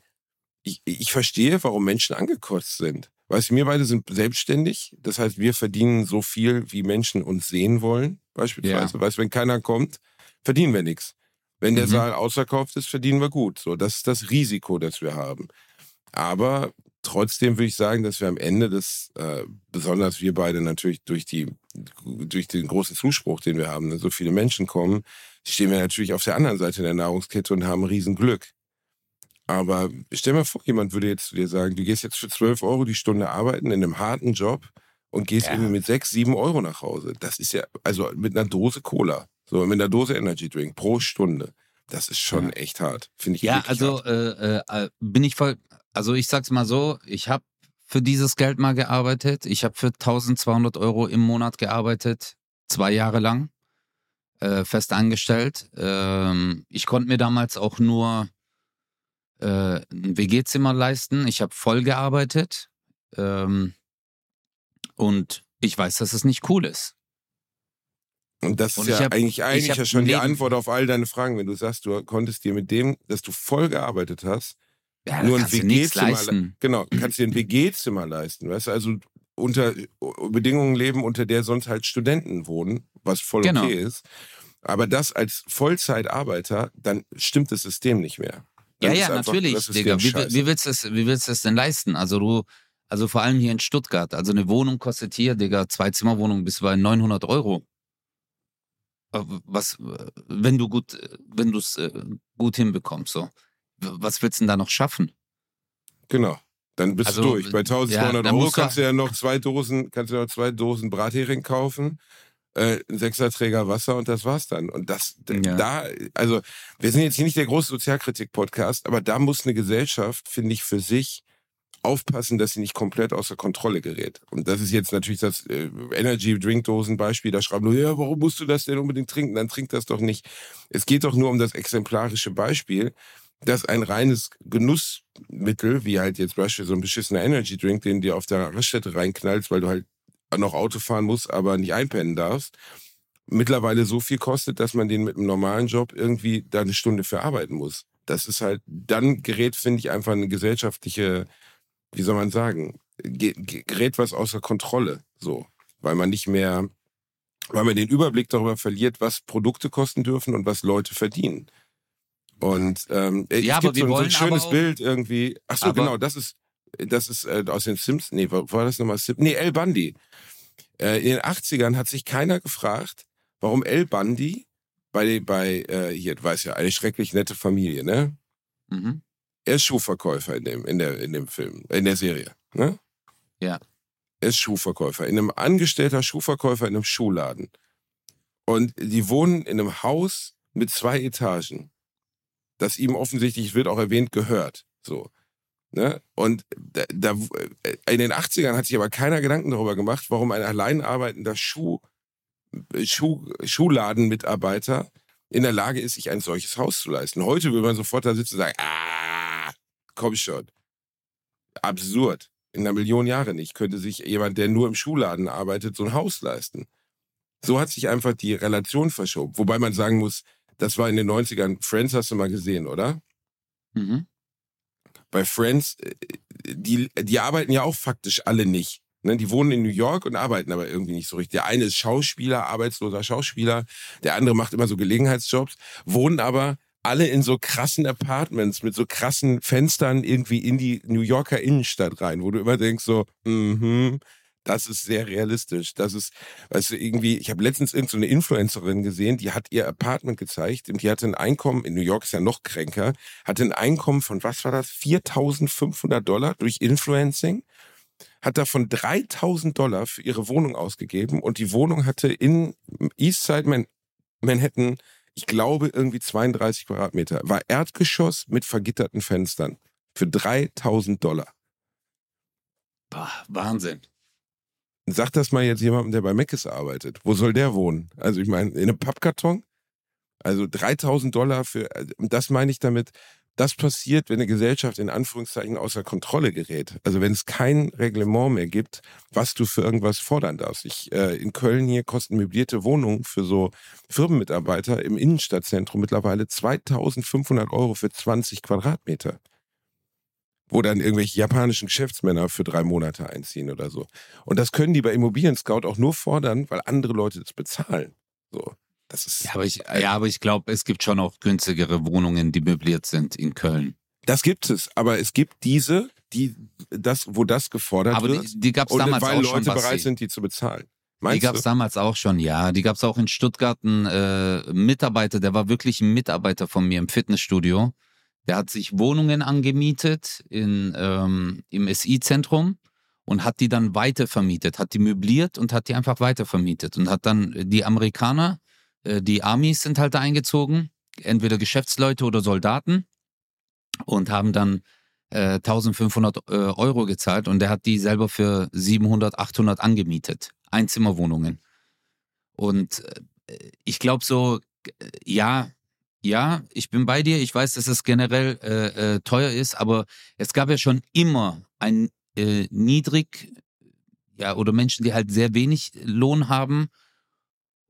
Speaker 2: ich, ich verstehe, warum Menschen angekotzt sind. Weißt du, wir beide sind selbstständig. Das heißt, wir verdienen so viel, wie Menschen uns sehen wollen, beispielsweise. Ja. Weißt du, wenn keiner kommt, verdienen wir nichts. Wenn der mhm. Saal ausverkauft ist, verdienen wir gut. So, das ist das Risiko, das wir haben. Aber trotzdem würde ich sagen, dass wir am Ende des, äh, besonders wir beide natürlich durch die, durch den großen Zuspruch, den wir haben, so viele Menschen kommen, stehen wir natürlich auf der anderen Seite der Nahrungskette und haben Riesenglück. Aber stell mal vor, jemand würde jetzt zu dir sagen, du gehst jetzt für 12 Euro die Stunde arbeiten in einem harten Job und gehst ja. irgendwie mit 6, 7 Euro nach Hause. Das ist ja, also mit einer Dose Cola, so mit einer Dose Energy Drink pro Stunde. Das ist schon ja. echt hart, finde ich.
Speaker 1: Ja, also äh, äh, bin ich voll, also ich sag's mal so, ich habe für dieses Geld mal gearbeitet. Ich habe für 1200 Euro im Monat gearbeitet, zwei Jahre lang, äh, fest angestellt. Ähm, ich konnte mir damals auch nur äh, ein WG-Zimmer leisten. Ich habe voll gearbeitet. Ähm, und ich weiß, dass es nicht cool ist.
Speaker 2: Und das ist und ja hab, eigentlich, eigentlich ja schon die Antwort auf all deine Fragen, wenn du sagst, du konntest dir mit dem, dass du voll gearbeitet hast, ja, nur ein WG-Zimmer genau, kannst dir ein WG-Zimmer leisten, weißt du, also unter Bedingungen leben, unter der sonst halt Studenten wohnen, was voll genau. okay ist. Aber das als Vollzeitarbeiter, dann stimmt das System nicht mehr.
Speaker 1: Ja, ja, einfach, natürlich, Digga. Wie, wie, willst du das, wie willst du das denn leisten? Also du, also vor allem hier in Stuttgart, also eine Wohnung kostet hier, Digga, zwei Zimmerwohnung bis bei 900 Euro. Äh, was, wenn du gut, wenn du es äh, gut hinbekommst, so. Was willst du denn da noch schaffen?
Speaker 2: Genau. Dann bist also, du durch. Bei 1200 ja, Euro kannst du ja noch zwei Dosen, kannst du noch zwei Dosen Brathering kaufen äh, ein Sechserträger Wasser und das war's dann. Und das, ja. da, also wir sind jetzt hier nicht der große Sozialkritik-Podcast, aber da muss eine Gesellschaft, finde ich, für sich aufpassen, dass sie nicht komplett außer Kontrolle gerät. Und das ist jetzt natürlich das äh, Energy-Drinkdosen-Beispiel. Da schreiben nur, ja, warum musst du das denn unbedingt trinken? Dann trink das doch nicht. Es geht doch nur um das exemplarische Beispiel, dass ein reines Genussmittel, wie halt jetzt beispielsweise so ein beschissener Energy-Drink, den du auf der Raststätte reinknallst, weil du halt noch Auto fahren musst, aber nicht einpennen darfst, mittlerweile so viel kostet, dass man den mit einem normalen Job irgendwie da eine Stunde für arbeiten muss. Das ist halt, dann gerät, finde ich, einfach eine gesellschaftliche wie soll man sagen, gerät was außer Kontrolle, so, weil man nicht mehr, weil man den Überblick darüber verliert, was Produkte kosten dürfen und was Leute verdienen. Und ähm, ja, es gibt so, so, ein schönes Bild irgendwie. Ach so, genau, das ist, das ist äh, aus den Simpsons. Nee, war, war das nochmal Simpsons? Nee, El Bundy. Äh, in den 80ern hat sich keiner gefragt, warum El Bundy bei, bei äh, hier, du weißt ja, eine schrecklich nette Familie, ne? Mhm. Er ist Schuhverkäufer in dem, in der, in dem Film, in der Serie. Ne?
Speaker 1: Ja.
Speaker 2: Er ist Schuhverkäufer. In einem angestellter Schuhverkäufer in einem Schuhladen. Und die wohnen in einem Haus mit zwei Etagen. Das ihm offensichtlich, wird auch erwähnt, gehört. So. Ne? Und da, da, in den 80ern hat sich aber keiner Gedanken darüber gemacht, warum ein allein arbeitender Schuh, Schuh, Schuhladenmitarbeiter in der Lage ist, sich ein solches Haus zu leisten. Heute will man sofort da sitzen und sagen, ah, komm schon. Absurd. In einer Million Jahre nicht könnte sich jemand, der nur im Schuhladen arbeitet, so ein Haus leisten. So hat sich einfach die Relation verschoben. Wobei man sagen muss, das war in den 90ern. Friends hast du mal gesehen, oder? Mhm. Bei Friends, äh, die, die arbeiten ja auch faktisch alle nicht. Ne? Die wohnen in New York und arbeiten aber irgendwie nicht so richtig. Der eine ist Schauspieler, arbeitsloser Schauspieler. Der andere macht immer so Gelegenheitsjobs, wohnen aber alle in so krassen Apartments mit so krassen Fenstern irgendwie in die New Yorker Innenstadt rein, wo du immer denkst so, mhm, das ist sehr realistisch. Das ist, weißt du, irgendwie, ich habe letztens irgendeine so Influencerin gesehen, die hat ihr Apartment gezeigt und die hatte ein Einkommen, in New York ist ja noch kränker, hatte ein Einkommen von, was war das, 4.500 Dollar durch Influencing, hat davon 3.000 Dollar für ihre Wohnung ausgegeben und die Wohnung hatte in Eastside Man Manhattan ich glaube, irgendwie 32 Quadratmeter. War Erdgeschoss mit vergitterten Fenstern. Für 3000 Dollar.
Speaker 1: Boah, Wahnsinn.
Speaker 2: Sag das mal jetzt jemandem, der bei Meckes arbeitet. Wo soll der wohnen? Also, ich meine, in einem Pappkarton? Also 3000 Dollar für, also, das meine ich damit, das passiert, wenn eine Gesellschaft in Anführungszeichen außer Kontrolle gerät. Also wenn es kein Reglement mehr gibt, was du für irgendwas fordern darfst. Ich, äh, in Köln hier kosten möblierte Wohnungen für so Firmenmitarbeiter im Innenstadtzentrum mittlerweile 2500 Euro für 20 Quadratmeter. Wo dann irgendwelche japanischen Geschäftsmänner für drei Monate einziehen oder so. Und das können die bei Immobilien Scout auch nur fordern, weil andere Leute das bezahlen. So. Das ist,
Speaker 1: ja, aber ich, ja, ich glaube, es gibt schon auch günstigere Wohnungen, die möbliert sind in Köln.
Speaker 2: Das gibt es, aber es gibt diese, die das, wo das gefordert aber wird.
Speaker 1: Die, die gab es damals
Speaker 2: weil
Speaker 1: auch
Speaker 2: Leute
Speaker 1: schon.
Speaker 2: bereit sind, die zu bezahlen.
Speaker 1: Meinst die gab es damals auch schon, ja. Die gab es auch in Stuttgart einen äh, Mitarbeiter, der war wirklich ein Mitarbeiter von mir im Fitnessstudio. Der hat sich Wohnungen angemietet in, ähm, im SI-Zentrum und hat die dann weitervermietet, hat die möbliert und hat die einfach weitervermietet und hat dann die Amerikaner äh, die Armys sind halt da eingezogen, entweder Geschäftsleute oder Soldaten und haben dann äh, 1500 äh, Euro gezahlt und der hat die selber für 700, 800 angemietet. Einzimmerwohnungen. Und äh, ich glaube so, äh, ja, ja, ich bin bei dir. Ich weiß, dass es generell äh, äh, teuer ist, aber es gab ja schon immer ein äh, niedrig, ja, oder Menschen, die halt sehr wenig Lohn haben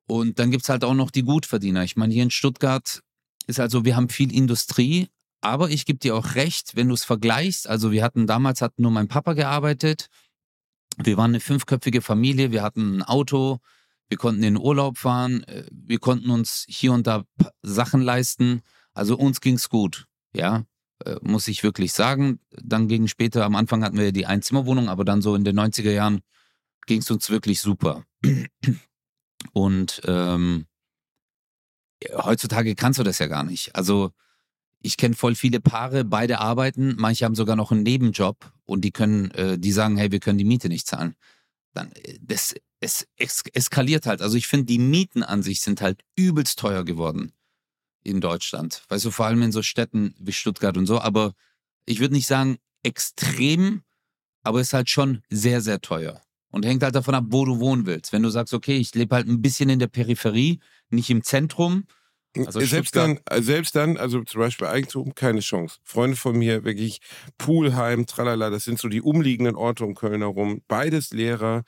Speaker 1: und dann gibt es halt auch noch die Gutverdiener. Ich meine, hier in Stuttgart ist also, wir haben viel Industrie, aber ich gebe dir auch recht, wenn du es vergleichst. Also wir hatten damals hat nur mein Papa gearbeitet. Wir waren eine fünfköpfige Familie, wir hatten ein Auto, wir konnten in Urlaub fahren, äh, wir konnten uns hier und da Sachen leisten. Also uns ging es gut, ja, äh, muss ich wirklich sagen. Dann ging später, am Anfang hatten wir die Einzimmerwohnung, aber dann so in den 90er Jahren ging es uns wirklich super. Und ähm, heutzutage kannst du das ja gar nicht. Also ich kenne voll viele Paare, beide arbeiten, manche haben sogar noch einen Nebenjob und die können, äh, die sagen, hey, wir können die Miete nicht zahlen. Dann, äh, das, es es eskaliert halt. Also ich finde, die Mieten an sich sind halt übelst teuer geworden in Deutschland. Weißt du, vor allem in so Städten wie Stuttgart und so. Aber ich würde nicht sagen extrem, aber es ist halt schon sehr, sehr teuer. Und hängt halt davon ab, wo du wohnen willst. Wenn du sagst, okay, ich lebe halt ein bisschen in der Peripherie, nicht im Zentrum.
Speaker 2: Also selbst dann, äh, selbst dann, also zum Beispiel Eigentum, keine Chance. Freunde von mir, wirklich Poolheim, tralala, das sind so die umliegenden Orte um Köln herum. Beides Lehrer,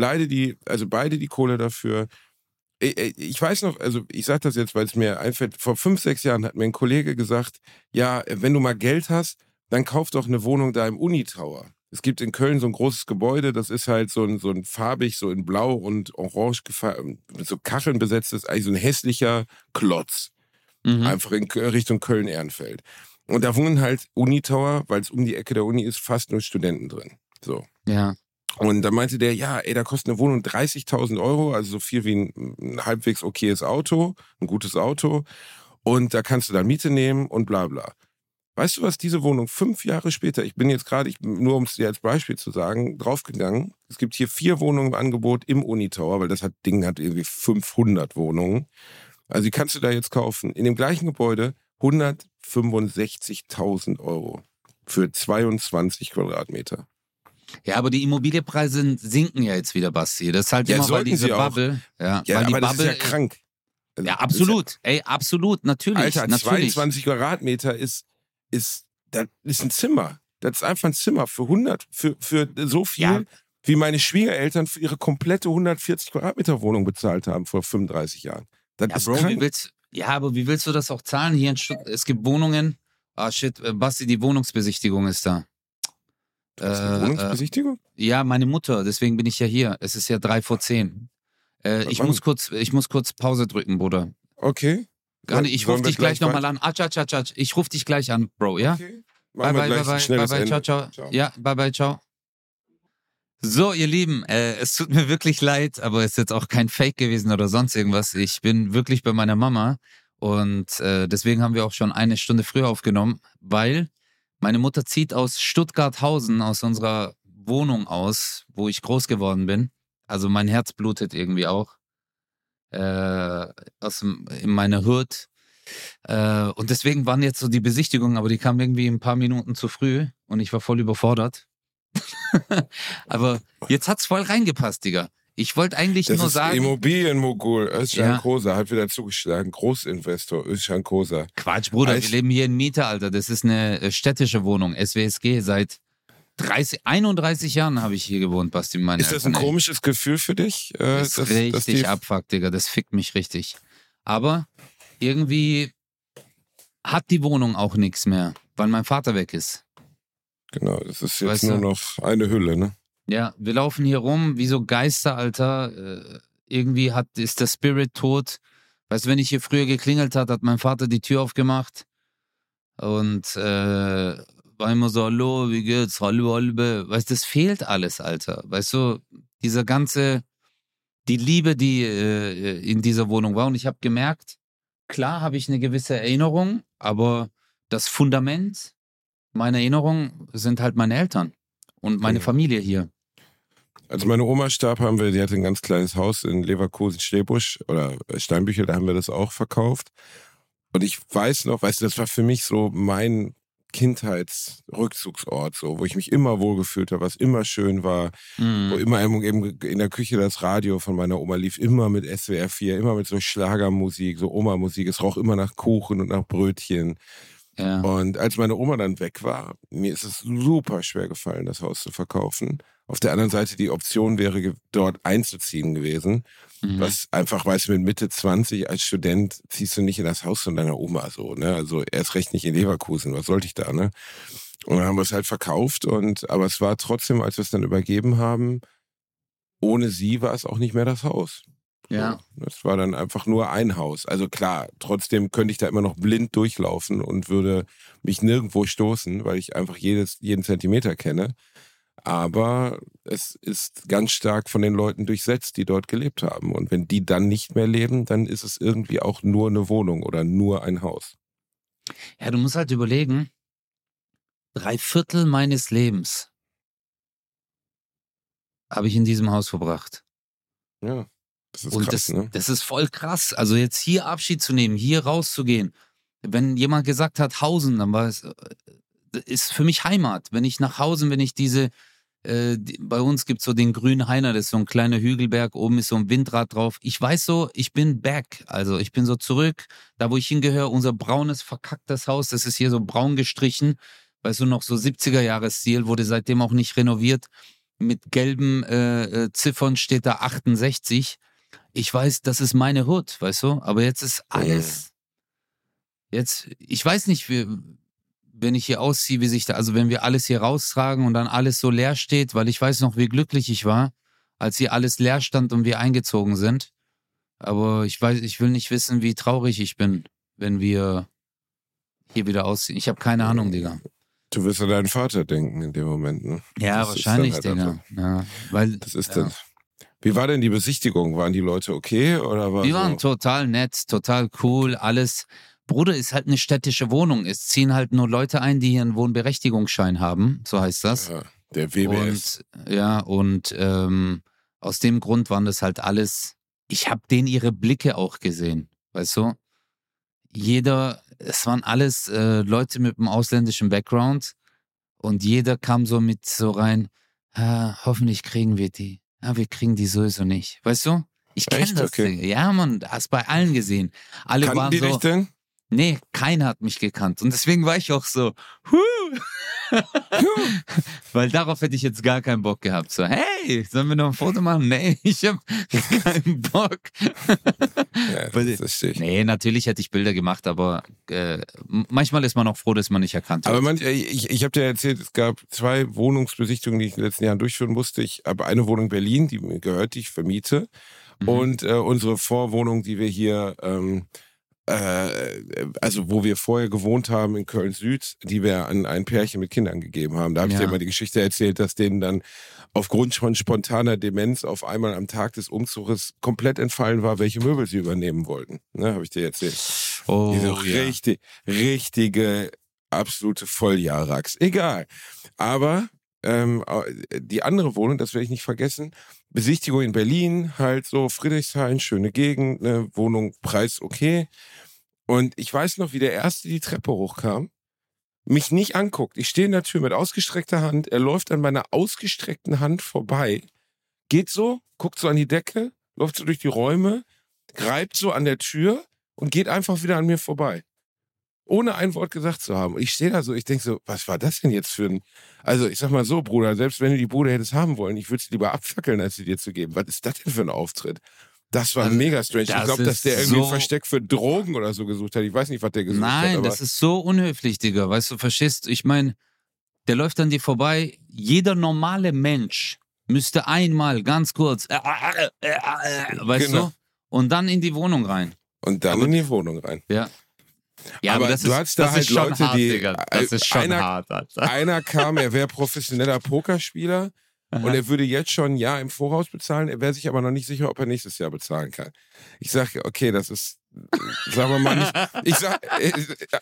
Speaker 2: beide die, also beide die Kohle dafür. Ich weiß noch, also ich sage das jetzt, weil es mir einfällt, vor fünf, sechs Jahren hat mir ein Kollege gesagt, ja, wenn du mal Geld hast, dann kauf doch eine Wohnung da im Unitower. Es gibt in Köln so ein großes Gebäude, das ist halt so ein, so ein farbig, so in blau und orange mit so Kacheln besetzt ist, eigentlich so ein hässlicher Klotz. Mhm. Einfach in Richtung Köln-Ehrenfeld. Und da wohnen halt Unitower, weil es um die Ecke der Uni ist, fast nur Studenten drin. So.
Speaker 1: Ja.
Speaker 2: Und da meinte der, ja, ey, da kostet eine Wohnung 30.000 Euro, also so viel wie ein, ein halbwegs okayes Auto, ein gutes Auto. Und da kannst du dann Miete nehmen und bla bla. Weißt du, was diese Wohnung fünf Jahre später, ich bin jetzt gerade, nur um es dir als Beispiel zu sagen, draufgegangen. Es gibt hier vier Wohnungen im Angebot im Unitower, weil das hat, Ding hat irgendwie 500 Wohnungen. Also die kannst du da jetzt kaufen. In dem gleichen Gebäude 165.000 Euro für 22 Quadratmeter.
Speaker 1: Ja, aber die Immobilienpreise sinken ja jetzt wieder, Basti. Das ist halt ja, immer weil diese Bubble.
Speaker 2: Ja, ja weil die Bubble, ist ja krank.
Speaker 1: Also, ja, absolut. Ja, Ey, absolut, natürlich.
Speaker 2: Alter,
Speaker 1: natürlich.
Speaker 2: 22 Quadratmeter ist, ist, das ist ein Zimmer. Das ist einfach ein Zimmer für 100, für, für so viel, ja. wie meine Schwiegereltern für ihre komplette 140 Quadratmeter Wohnung bezahlt haben vor 35 Jahren. Das
Speaker 1: ja, ist Bro, krank. Wie willst, ja, aber wie willst du das auch zahlen? Hier in Stuttgart, es gibt Wohnungen. Ah, shit, äh, Basti, die Wohnungsbesichtigung ist da.
Speaker 2: Äh, Wohnungsbesichtigung?
Speaker 1: Äh, ja, meine Mutter, deswegen bin ich ja hier. Es ist ja drei vor zehn. Äh, ich, muss kurz, ich muss kurz Pause drücken, Bruder.
Speaker 2: Okay.
Speaker 1: Gar nicht, ich rufe dich gleich, nochmal an. Ah, tschau, tschau, tschau. Ich rufe dich gleich an, Bro, ja? Okay. Bye, bye, bye, bye, bye, bye, ciao, ciao, ciao. Ja, bye, bye, ciao. So, ihr Lieben, äh, es tut mir wirklich leid, aber es ist jetzt auch kein Fake gewesen oder sonst irgendwas. Ich bin wirklich bei meiner Mama und äh, deswegen haben wir auch schon eine Stunde früher aufgenommen, weil meine Mutter zieht aus Stuttgarthausen, aus unserer Wohnung aus, wo ich groß geworden bin. Also mein Herz blutet irgendwie auch. Äh, aus, in meiner Hut. Äh, und deswegen waren jetzt so die Besichtigungen, aber die kamen irgendwie ein paar Minuten zu früh und ich war voll überfordert. aber jetzt hat's voll reingepasst, Digga. Ich wollte eigentlich
Speaker 2: das
Speaker 1: nur
Speaker 2: ist
Speaker 1: sagen.
Speaker 2: Immobilienmogul Özcan ja. Kosa hat wieder zugeschlagen. Großinvestor Özcan Kosa.
Speaker 1: Quatsch, Bruder, Eich. wir leben hier in Miete, Alter. Das ist eine äh, städtische Wohnung, SWSG. Seit 30, 31 Jahren habe ich hier gewohnt, Basti. Meine
Speaker 2: ist das ein Eltern, komisches Gefühl für dich?
Speaker 1: Äh, das ist richtig dass abfuckt, Digga. Das fickt mich richtig. Aber irgendwie hat die Wohnung auch nichts mehr, weil mein Vater weg ist.
Speaker 2: Genau, das ist jetzt weißt nur du? noch eine Hülle, ne?
Speaker 1: Ja, wir laufen hier rum wie so Geister, Alter. Äh, irgendwie hat, ist der Spirit tot. Weißt du, wenn ich hier früher geklingelt hat, hat mein Vater die Tür aufgemacht und äh, war immer so, hallo, wie geht's? Hallo, hallo. Weißt du, das fehlt alles, Alter. Weißt du, dieser ganze, die Liebe, die äh, in dieser Wohnung war. Und ich habe gemerkt, klar habe ich eine gewisse Erinnerung, aber das Fundament meiner Erinnerung sind halt meine Eltern und meine Familie hier.
Speaker 2: Als meine Oma starb, haben wir, die hatte ein ganz kleines Haus in Leverkusen-Schlebusch oder Steinbüchel, da haben wir das auch verkauft. Und ich weiß noch, weißt du, das war für mich so mein Kindheitsrückzugsort, so, wo ich mich immer wohlgefühlt habe, was immer schön war, mhm. wo immer eben in der Küche das Radio von meiner Oma lief, immer mit SWR 4, immer mit so Schlagermusik, so Oma-Musik. Es roch immer nach Kuchen und nach Brötchen. Ja. Und als meine Oma dann weg war, mir ist es super schwer gefallen, das Haus zu verkaufen. Auf der anderen Seite die Option wäre, dort einzuziehen gewesen. Mhm. Was einfach, weißt du, mit Mitte 20 als Student ziehst du nicht in das Haus von deiner Oma so, ne? Also erst recht nicht in Leverkusen, was sollte ich da, ne? Und dann haben wir es halt verkauft und, aber es war trotzdem, als wir es dann übergeben haben, ohne sie war es auch nicht mehr das Haus.
Speaker 1: Ja.
Speaker 2: Das war dann einfach nur ein Haus. Also klar, trotzdem könnte ich da immer noch blind durchlaufen und würde mich nirgendwo stoßen, weil ich einfach jedes, jeden Zentimeter kenne. Aber es ist ganz stark von den Leuten durchsetzt, die dort gelebt haben. Und wenn die dann nicht mehr leben, dann ist es irgendwie auch nur eine Wohnung oder nur ein Haus.
Speaker 1: Ja, du musst halt überlegen, drei Viertel meines Lebens habe ich in diesem Haus verbracht.
Speaker 2: Ja. Das ist
Speaker 1: und
Speaker 2: krass,
Speaker 1: das,
Speaker 2: ne?
Speaker 1: das ist voll krass. Also jetzt hier Abschied zu nehmen, hier rauszugehen. Wenn jemand gesagt hat, Hausen, dann war es, äh, ist für mich Heimat. Wenn ich nach Hause, wenn ich diese, äh, die, bei uns gibt es so den grünen Heiner, das ist so ein kleiner Hügelberg, oben ist so ein Windrad drauf. Ich weiß so, ich bin back. Also ich bin so zurück, da wo ich hingehöre, unser braunes, verkacktes Haus, das ist hier so braun gestrichen. Weißt du, noch so 70er-Jahres-Stil, wurde seitdem auch nicht renoviert. Mit gelben äh, äh Ziffern steht da 68 ich weiß, das ist meine Hut, weißt du? Aber jetzt ist alles. Jetzt, ich weiß nicht, wie, wenn ich hier ausziehe, wie sich da, also wenn wir alles hier raustragen und dann alles so leer steht, weil ich weiß noch, wie glücklich ich war, als hier alles leer stand und wir eingezogen sind. Aber ich weiß, ich will nicht wissen, wie traurig ich bin, wenn wir hier wieder ausziehen. Ich habe keine Ahnung, Digga.
Speaker 2: Du wirst an deinen Vater denken in dem Moment, ne?
Speaker 1: Ja, das wahrscheinlich, halt Digga. Ja, weil,
Speaker 2: das ist ja. dann. Wie war denn die Besichtigung? Waren die Leute okay oder war
Speaker 1: Die
Speaker 2: so?
Speaker 1: waren total nett, total cool, alles. Bruder, ist halt eine städtische Wohnung. Es ziehen halt nur Leute ein, die hier einen Wohnberechtigungsschein haben, so heißt das.
Speaker 2: Ja, der WBS.
Speaker 1: Und, ja, und ähm, aus dem Grund waren das halt alles. Ich habe denen ihre Blicke auch gesehen, weißt du? Jeder, es waren alles äh, Leute mit einem ausländischen Background und jeder kam so mit so rein, ah, hoffentlich kriegen wir die ja, wir kriegen die sowieso nicht. Weißt du? Ich kenne das. Okay. Ja, man, hast bei allen gesehen. Alle
Speaker 2: Kannten
Speaker 1: waren
Speaker 2: die
Speaker 1: so.
Speaker 2: Dich denn?
Speaker 1: Nee, keiner hat mich gekannt. Und deswegen war ich auch so, huh. Weil darauf hätte ich jetzt gar keinen Bock gehabt. So, hey, sollen wir noch ein Foto machen? Nee, ich habe keinen Bock.
Speaker 2: ja, das.
Speaker 1: Nee, natürlich hätte ich Bilder gemacht, aber äh, manchmal ist man auch froh, dass man nicht erkannt wird.
Speaker 2: Aber man, äh, ich, ich habe dir erzählt, es gab zwei Wohnungsbesichtigungen, die ich in den letzten Jahren durchführen musste. Ich habe eine Wohnung in Berlin, die mir gehört, die ich vermiete. Mhm. Und äh, unsere Vorwohnung, die wir hier ähm, äh, also wo wir vorher gewohnt haben in Köln Süd, die wir an ein Pärchen mit Kindern gegeben haben. Da habe ich ja. dir mal die Geschichte erzählt, dass denen dann aufgrund von spontaner Demenz auf einmal am Tag des Umzuges komplett entfallen war, welche Möbel sie übernehmen wollten. Ne, habe ich dir erzählt.
Speaker 1: Oh,
Speaker 2: Diese
Speaker 1: ja.
Speaker 2: richtig, richtige, absolute Volljahrax. Egal. Aber ähm, die andere Wohnung, das werde ich nicht vergessen, Besichtigung in Berlin, halt so Friedrichshain, schöne Gegend, ne, Wohnung, Preis okay. Und ich weiß noch, wie der Erste die Treppe hochkam, mich nicht anguckt. Ich stehe in der Tür mit ausgestreckter Hand, er läuft an meiner ausgestreckten Hand vorbei, geht so, guckt so an die Decke, läuft so durch die Räume, greift so an der Tür und geht einfach wieder an mir vorbei ohne ein Wort gesagt zu haben. Ich stehe da so, ich denke so, was war das denn jetzt für ein. Also, ich sag mal so, Bruder, selbst wenn du die Bude hättest haben wollen, ich würde sie lieber abfackeln, als sie dir zu geben. Was ist das denn für ein Auftritt? Das war also, mega strange. Ich glaube, dass der irgendwie so ein Versteck für Drogen oder so gesucht hat. Ich weiß nicht, was der gesucht
Speaker 1: Nein,
Speaker 2: hat.
Speaker 1: Nein, das ist so unhöflich, Digga. Weißt du, verstehst Ich meine, der läuft an dir vorbei. Jeder normale Mensch müsste einmal ganz kurz, äh, äh, äh, äh weißt genau. du, und dann in die Wohnung rein.
Speaker 2: Und dann aber, in die Wohnung rein.
Speaker 1: Ja.
Speaker 2: Ja, aber, aber du ist, hast da halt Leute,
Speaker 1: hart,
Speaker 2: die.
Speaker 1: Digga. Das ist schon
Speaker 2: einer,
Speaker 1: hart, Alter.
Speaker 2: Einer kam, er wäre professioneller Pokerspieler und er würde jetzt schon ein Jahr im Voraus bezahlen, er wäre sich aber noch nicht sicher, ob er nächstes Jahr bezahlen kann. Ich sage, okay, das ist, sagen wir mal nicht. Ich sag,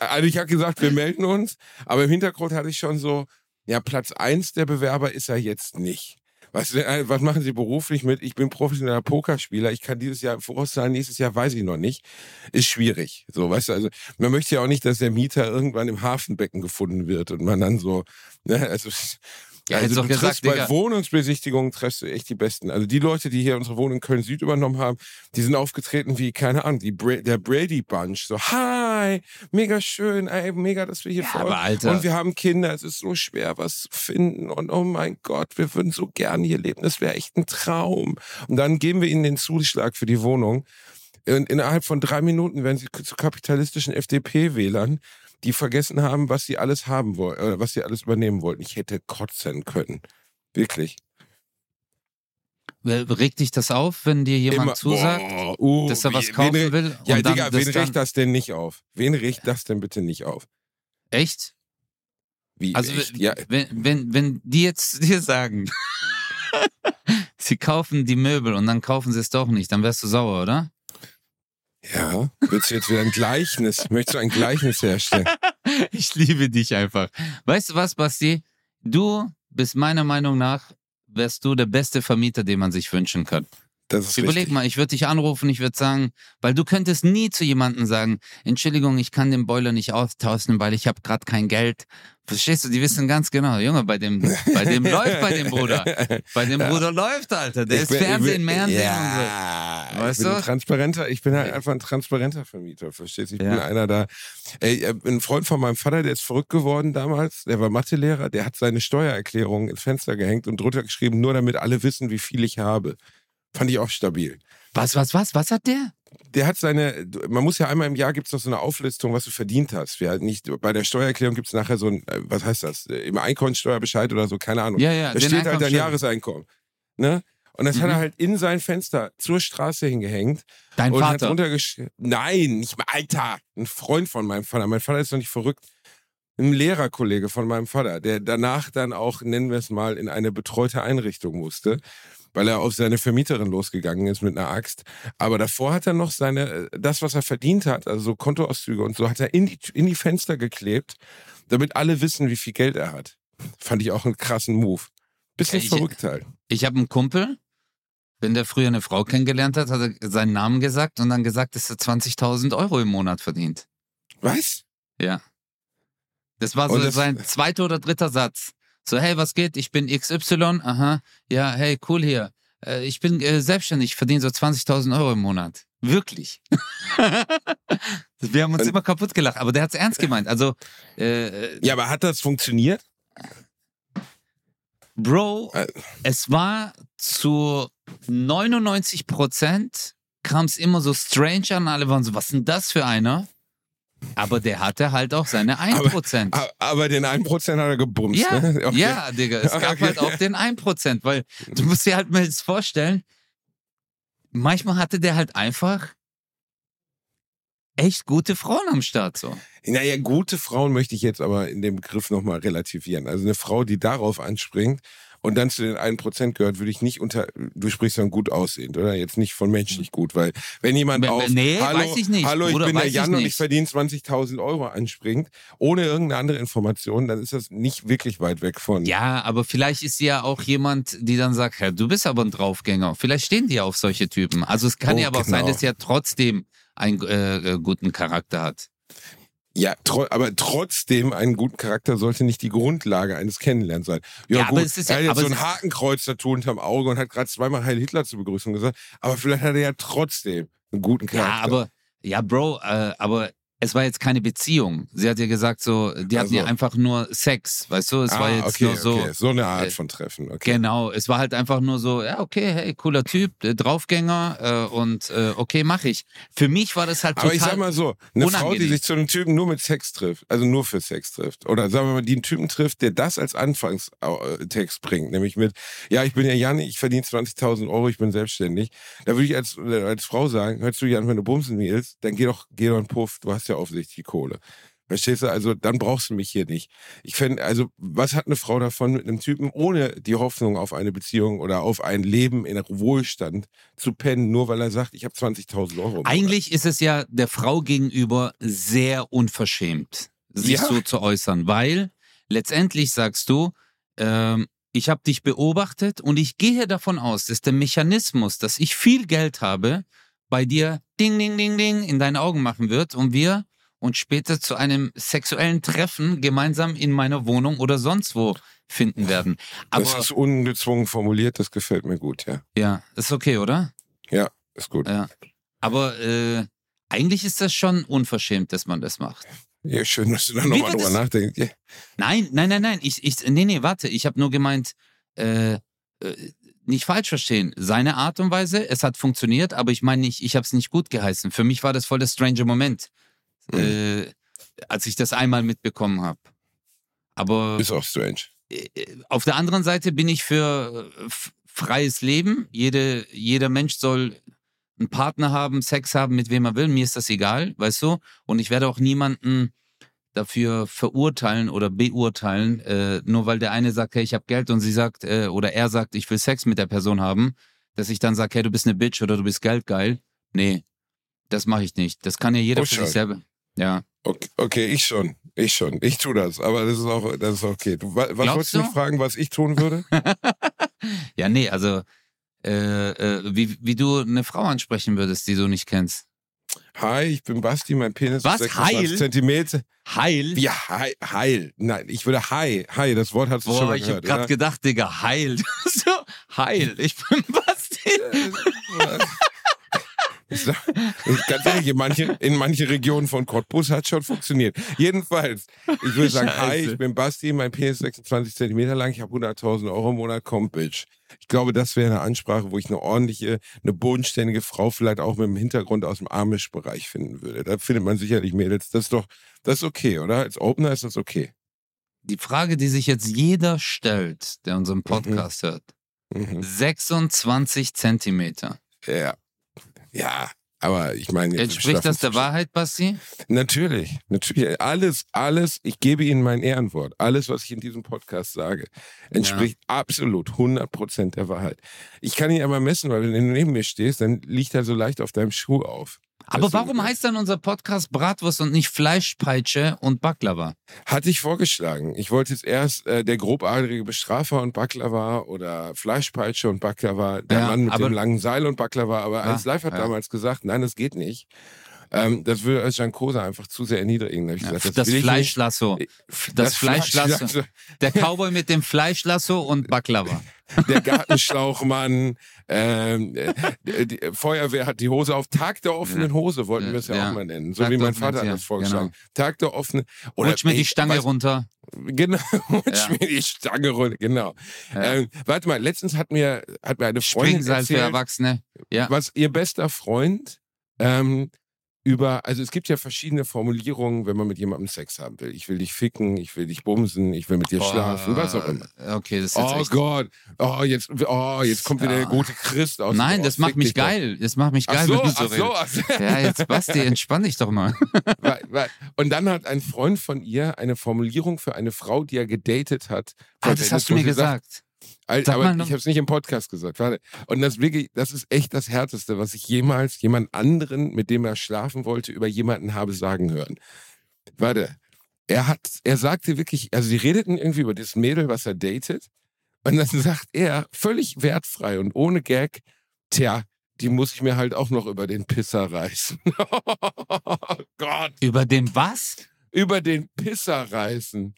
Speaker 2: also ich habe gesagt, wir melden uns, aber im Hintergrund hatte ich schon so, ja, Platz eins der Bewerber ist er jetzt nicht. Was, äh, was machen Sie beruflich mit? Ich bin professioneller Pokerspieler. Ich kann dieses Jahr vorauszahlen, nächstes Jahr weiß ich noch nicht. Ist schwierig. So, weißt du, also man möchte ja auch nicht, dass der Mieter irgendwann im Hafenbecken gefunden wird und man dann so, ne, also
Speaker 1: ja, also
Speaker 2: du
Speaker 1: gesagt,
Speaker 2: bei. Wohnungsbesichtigungen triffst du echt die Besten. Also die Leute, die hier unsere Wohnung in Köln Süd übernommen haben, die sind aufgetreten wie, keine Ahnung, die Bra der Brady Bunch. So, hi, mega schön, ey, mega, dass wir hier
Speaker 1: ja,
Speaker 2: vor.
Speaker 1: Aber Alter.
Speaker 2: Und wir haben Kinder, es ist so schwer, was zu finden. Und oh mein Gott, wir würden so gerne hier leben. Das wäre echt ein Traum. Und dann geben wir ihnen den Zuschlag für die Wohnung. Und innerhalb von drei Minuten werden sie zu kapitalistischen FDP-Wählern die vergessen haben, was sie alles haben wollten, äh, was sie alles übernehmen wollten. Ich hätte kotzen können. Wirklich.
Speaker 1: Regt dich das auf, wenn dir jemand Immer, zusagt, boah, uh, dass er was kaufen wen, will?
Speaker 2: Ja, Digga, wen regt das denn nicht auf? Wen regt das denn bitte nicht auf?
Speaker 1: Echt?
Speaker 2: Wie?
Speaker 1: Also,
Speaker 2: echt? Ja.
Speaker 1: wenn, wenn, wenn die jetzt dir sagen, sie kaufen die Möbel und dann kaufen sie es doch nicht, dann wärst du sauer, oder?
Speaker 2: Ja, willst du jetzt wieder ein Gleichnis? Möchtest du ein Gleichnis herstellen?
Speaker 1: ich liebe dich einfach. Weißt du was, Basti? Du bist meiner Meinung nach, wärst du der beste Vermieter, den man sich wünschen kann. Überleg
Speaker 2: richtig.
Speaker 1: mal, ich würde dich anrufen, ich würde sagen, weil du könntest nie zu jemandem sagen, Entschuldigung, ich kann den Boiler nicht austauschen, weil ich habe gerade kein Geld. Verstehst du? Die wissen ganz genau, Junge, bei dem, bei dem läuft bei dem Bruder. Bei dem ja. Bruder läuft, Alter. Der ich ist bin, Fernsehen, mehr
Speaker 2: ja, und so. Weißt ich bin du? Ein transparenter, ich bin halt einfach ein transparenter Vermieter, verstehst du? Ich ja. bin einer da. Ey, äh, ein Freund von meinem Vater, der ist verrückt geworden damals, der war Mathelehrer, der hat seine Steuererklärung ins Fenster gehängt und drunter geschrieben, nur damit alle wissen, wie viel ich habe. Fand ich auch stabil.
Speaker 1: Was, was, was? Was hat der?
Speaker 2: Der hat seine, man muss ja einmal im Jahr gibt es noch so eine Auflistung, was du verdient hast. Halt nicht, bei der Steuererklärung gibt es nachher so ein, äh, was heißt das? Im Einkommensteuerbescheid oder so, keine Ahnung.
Speaker 1: Ja, ja,
Speaker 2: da steht halt dein Jahreseinkommen. Ne? Und das mhm. hat er mhm. halt in sein Fenster zur Straße hingehängt.
Speaker 1: Dein
Speaker 2: und
Speaker 1: Vater?
Speaker 2: Hat Nein, nicht mal, Alter, ein Freund von meinem Vater. Mein Vater ist doch nicht verrückt. Ein Lehrerkollege von meinem Vater, der danach dann auch, nennen wir es mal, in eine betreute Einrichtung musste weil er auf seine Vermieterin losgegangen ist mit einer Axt. Aber davor hat er noch seine, äh, das, was er verdient hat, also so Kontoauszüge und so, hat er in die, in die Fenster geklebt, damit alle wissen, wie viel Geld er hat. Fand ich auch einen krassen Move. Bisschen ich, verrückt halt.
Speaker 1: Ich habe einen Kumpel, wenn der früher eine Frau kennengelernt hat, hat er seinen Namen gesagt und dann gesagt, dass er 20.000 Euro im Monat verdient.
Speaker 2: Was?
Speaker 1: Ja. Das war so das sein zweiter oder dritter Satz. So, hey, was geht? Ich bin XY. Aha. Ja, hey, cool hier. Äh, ich bin äh, selbstständig, verdiene so 20.000 Euro im Monat. Wirklich. Wir haben uns immer kaputt gelacht, aber der hat es ernst gemeint. Also,
Speaker 2: äh, ja, aber hat das funktioniert?
Speaker 1: Bro, äh. es war zu 99 Prozent kam es immer so strange an. Alle waren so, was ist denn das für einer? Aber der hatte halt auch seine 1%.
Speaker 2: Aber, aber den 1% hat er gebumst.
Speaker 1: Ja,
Speaker 2: ne?
Speaker 1: okay. ja Digga. Es gab okay. halt auch den 1%, weil du musst dir halt mal jetzt vorstellen, manchmal hatte der halt einfach echt gute Frauen am Start so.
Speaker 2: Naja, gute Frauen möchte ich jetzt aber in dem Begriff nochmal relativieren. Also eine Frau, die darauf anspringt und dann zu den 1% gehört, würde ich nicht unter, du sprichst dann gut aussehend, oder? Jetzt nicht von menschlich gut, weil wenn jemand auf,
Speaker 1: nee,
Speaker 2: hallo,
Speaker 1: weiß ich nicht.
Speaker 2: hallo, ich
Speaker 1: Bruder,
Speaker 2: bin der Jan ich und ich verdiene 20.000 Euro anspringt, ohne irgendeine andere Information, dann ist das nicht wirklich weit weg von.
Speaker 1: Ja, aber vielleicht ist sie ja auch jemand, die dann sagt, ja, du bist aber ein Draufgänger. Vielleicht stehen die ja auf solche Typen. Also es kann oh, ja aber genau. auch sein, dass sie ja trotzdem einen äh, äh, guten Charakter hat.
Speaker 2: Ja, tro aber trotzdem einen guten Charakter sollte nicht die Grundlage eines Kennenlernens sein. Ja, ja gut, aber es ist ja, er hat jetzt so ein Hakenkreuz dazu unterm Auge und hat gerade zweimal Heil Hitler zur Begrüßung gesagt, aber vielleicht hat er ja trotzdem einen guten Charakter.
Speaker 1: Ja, aber, ja, Bro, äh, aber es war jetzt keine Beziehung. Sie hat ja gesagt, so, die hatten also. ja einfach nur Sex, weißt du? Es ah, war jetzt
Speaker 2: okay,
Speaker 1: nur so.
Speaker 2: Okay. So eine Art äh, von Treffen, okay.
Speaker 1: Genau, es war halt einfach nur so, ja, okay, hey, cooler Typ, äh, Draufgänger äh, und äh, okay, mach ich. Für mich war das halt total.
Speaker 2: Aber ich sag mal so, eine unangenehm. Frau, die sich zu einem Typen nur mit Sex trifft, also nur für Sex trifft, oder sagen wir mal, die einen Typen trifft, der das als Anfangstext bringt, nämlich mit, ja, ich bin ja Jan, ich verdiene 20.000 Euro, ich bin selbstständig. Da würde ich als, als Frau sagen, hörst du Jan, wenn du bumsen willst, dann geh doch, geh doch in Puff, du hast ja offensichtlich Kohle. Verstehst du? Also dann brauchst du mich hier nicht. Ich fände, also was hat eine Frau davon, mit einem Typen ohne die Hoffnung auf eine Beziehung oder auf ein Leben in Wohlstand zu pennen, nur weil er sagt, ich habe 20.000 Euro.
Speaker 1: Eigentlich ist es ja der Frau gegenüber sehr unverschämt, sich ja. so zu äußern, weil letztendlich sagst du, ähm, ich habe dich beobachtet und ich gehe davon aus, dass der Mechanismus, dass ich viel Geld habe, bei dir ding, ding, ding, ding in deinen Augen machen wird und wir und später zu einem sexuellen Treffen gemeinsam in meiner Wohnung oder sonst wo finden werden.
Speaker 2: Aber, das ist ungezwungen formuliert, das gefällt mir gut, ja.
Speaker 1: Ja, ist okay, oder?
Speaker 2: Ja, ist gut.
Speaker 1: Ja. Aber äh, eigentlich ist das schon unverschämt, dass man das macht.
Speaker 2: Ja, schön, dass du da nochmal drüber nachdenkst. Yeah.
Speaker 1: Nein, nein, nein, nein. Ich, ich, nee, nee, warte. Ich habe nur gemeint, äh, äh, nicht falsch verstehen. Seine Art und Weise, es hat funktioniert, aber ich meine nicht, ich habe es nicht gut geheißen. Für mich war das voll der strange Moment mhm. äh, als ich das einmal mitbekommen habe. Aber.
Speaker 2: Ist auch strange.
Speaker 1: Äh, auf der anderen Seite bin ich für äh, freies Leben. Jede, jeder Mensch soll einen Partner haben, Sex haben, mit wem er will. Mir ist das egal, weißt du? Und ich werde auch niemanden dafür verurteilen oder beurteilen, äh, nur weil der eine sagt, hey, ich habe Geld und sie sagt, äh, oder er sagt, ich will Sex mit der Person haben, dass ich dann sage, hey, du bist eine Bitch oder du bist geldgeil. Nee, das mache ich nicht. Das kann ja jeder oh, für sich selber. Ja.
Speaker 2: Okay, okay, ich schon. Ich schon. Ich tue das, aber das ist auch, das ist okay. Du, was Glaubst wolltest du mich fragen, was ich tun würde?
Speaker 1: ja, nee, also äh, äh, wie, wie du eine Frau ansprechen würdest, die du nicht kennst.
Speaker 2: Hi, ich bin Basti, mein Penis
Speaker 1: Was?
Speaker 2: ist 26
Speaker 1: Heil?
Speaker 2: Zentimeter.
Speaker 1: Heil?
Speaker 2: Ja, heil, heil. Nein, ich würde Hi. Hi, das Wort hast du
Speaker 1: Boah,
Speaker 2: schon mal
Speaker 1: ich hab
Speaker 2: gehört.
Speaker 1: grad
Speaker 2: oder?
Speaker 1: gedacht, Digga, heil. so, heil. Ich bin Basti.
Speaker 2: Ich sag, ganz ehrlich, in manche, in manche Regionen von Cottbus hat schon funktioniert. Jedenfalls, ich würde sagen, hi, ich bin Basti, mein Penis ist 26 Zentimeter lang, ich habe 100.000 Euro im Monat, komm, Bitch. Ich glaube, das wäre eine Ansprache, wo ich eine ordentliche, eine bodenständige Frau vielleicht auch mit dem Hintergrund aus dem Amish-Bereich finden würde. Da findet man sicherlich Mädels. Das ist doch, das ist okay, oder? Als Opener ist das okay.
Speaker 1: Die Frage, die sich jetzt jeder stellt, der unseren Podcast hört.
Speaker 2: Mhm.
Speaker 1: 26 Zentimeter.
Speaker 2: Ja. Ja. Aber ich meine,
Speaker 1: Entspricht das der Wahrheit, Basti?
Speaker 2: Natürlich, natürlich. Alles, alles, ich gebe Ihnen mein Ehrenwort. Alles, was ich in diesem Podcast sage, entspricht absolut 100% der Wahrheit. Ich kann ihn aber messen, weil wenn du neben mir stehst, dann liegt er so leicht auf deinem Schuh auf.
Speaker 1: Aber warum heißt dann unser Podcast Bratwurst und nicht Fleischpeitsche und Baklava?
Speaker 2: Hatte ich vorgeschlagen. Ich wollte jetzt erst äh, der grobadrige Bestrafer und Baklava oder Fleischpeitsche und Baklava, der
Speaker 1: Ja,
Speaker 2: Mann mit dem langen Seil und Baklava, aber
Speaker 1: Ah,
Speaker 2: eins live hat
Speaker 1: ja.
Speaker 2: damals gesagt, nein, das geht nicht. Ähm, das würde Özcan Kosa einfach zu sehr erniedrigen. Da
Speaker 1: Ja,
Speaker 2: gesagt,
Speaker 1: das
Speaker 2: will ich nicht.
Speaker 1: Fleischlasso. Das, Fleischlasso.
Speaker 2: Fleischlasso.
Speaker 1: Der Cowboy mit dem Fleischlasso und Baklava.
Speaker 2: der Gartenschlauchmann, ähm, äh, die Feuerwehr hat die Hose auf. Tag der offenen Hose wollten wir es ja,
Speaker 1: Ja.
Speaker 2: auch mal nennen. So
Speaker 1: Tag
Speaker 2: wie mein Vater hat das vorgeschlagen. Tag der offenen.
Speaker 1: Rutsch mir die Stange
Speaker 2: weißt-
Speaker 1: runter.
Speaker 2: Genau, rutsch mir die Stange runter, genau. Ähm, warte mal, letztens hat mir, hat mir eine Freundin
Speaker 1: Springseil für
Speaker 2: erzählt,
Speaker 1: Erwachsene. Ja.
Speaker 2: was ihr bester Freund ähm, über, also es gibt ja verschiedene Formulierungen, wenn man mit jemandem Sex haben will. Ich will dich ficken, ich will dich bumsen, ich will mit dir schlafen, was auch immer.
Speaker 1: Okay, das ist jetzt
Speaker 2: Oh
Speaker 1: echt
Speaker 2: Gott, oh jetzt, oh, jetzt kommt wieder der gute Christ aus.
Speaker 1: Nein,
Speaker 2: oh,
Speaker 1: das macht mich geil. Das macht mich geil,
Speaker 2: so,
Speaker 1: wenn du
Speaker 2: ach
Speaker 1: so
Speaker 2: so,
Speaker 1: redest.
Speaker 2: ach so.
Speaker 1: Ja, jetzt Basti, entspann dich doch mal.
Speaker 2: Und dann hat ein Freund von ihr eine Formulierung für eine Frau, die er gedatet hat.
Speaker 1: Ah, das hast du mir gesagt. Sag
Speaker 2: aber ich habe es nicht im Podcast gesagt. Warte. Und das wirklich, das ist echt das Härteste, was ich jemals jemand anderen, mit dem er schlafen wollte, über jemanden habe sagen hören. Warte. Er hat, er sagte wirklich, also sie redeten irgendwie über das Mädel, was er datet. Und dann sagt er, völlig wertfrei und ohne Gag, tja, die muss ich mir halt auch noch über den Pisser reißen. oh Gott.
Speaker 1: Über den was?
Speaker 2: Über den Pisser reißen.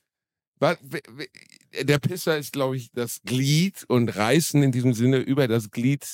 Speaker 2: Der Pisser ist, glaube ich, das Glied und reißen in diesem Sinne über das Glied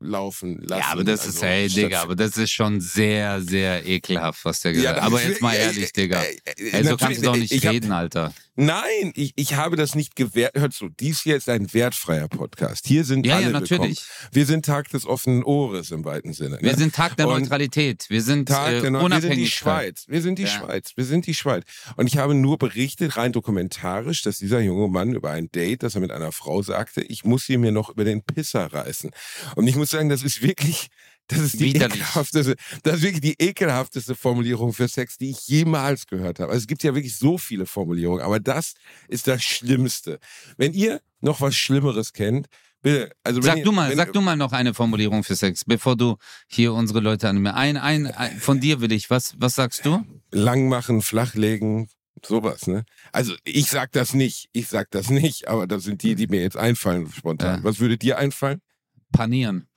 Speaker 2: laufen lassen.
Speaker 1: Ja, aber das ist,
Speaker 2: Also,
Speaker 1: hey,
Speaker 2: statt-
Speaker 1: Digga, aber das ist schon sehr, sehr ekelhaft, was der
Speaker 2: Ja,
Speaker 1: gesagt hat.
Speaker 2: das
Speaker 1: Aber
Speaker 2: ist-
Speaker 1: jetzt mal ehrlich, Digga. Ey, so kannst du doch nicht
Speaker 2: ich hab-
Speaker 1: reden, Alter.
Speaker 2: Nein, ich, ich habe das nicht gewährt. Hör zu, dies hier ist ein wertfreier Podcast. Hier sind
Speaker 1: Ja,
Speaker 2: alle
Speaker 1: ja, natürlich.
Speaker 2: Willkommen. Wir sind Tag des offenen Ohres im weiten Sinne.
Speaker 1: Wir
Speaker 2: ne?
Speaker 1: sind Tag der
Speaker 2: Und
Speaker 1: Neutralität. Wir sind
Speaker 2: Tag
Speaker 1: äh,
Speaker 2: der Neu- Wir sind die
Speaker 1: Unabhängigkeit.
Speaker 2: Schweiz. Wir sind die
Speaker 1: Ja.
Speaker 2: Schweiz. Wir sind die Schweiz. Und ich habe nur berichtet, rein dokumentarisch, dass dieser junge Mann über ein Date, das er mit einer Frau sagte, ich muss sie mir noch über den Pisser reißen. Und ich muss sagen, das ist wirklich, das ist die
Speaker 1: Widerlich.
Speaker 2: ekelhafteste, das ist wirklich die ekelhafteste Formulierung für Sex, die ich jemals gehört habe. Also es gibt ja wirklich so viele Formulierungen, aber das ist das Schlimmste. Wenn ihr noch was Schlimmeres kennt, bitte, also
Speaker 1: Sag
Speaker 2: ihr,
Speaker 1: du mal,
Speaker 2: wenn,
Speaker 1: sag du mal noch eine Formulierung für Sex, bevor du hier unsere Leute animierst. Ein, ein, ein, von dir will ich. Was, was sagst du?
Speaker 2: lang machen, flachlegen, sowas, ne? Also ich sag das nicht, ich sag das nicht, aber das sind die, die mir jetzt einfallen spontan.
Speaker 1: Ja.
Speaker 2: Was würde dir einfallen?
Speaker 1: Panieren.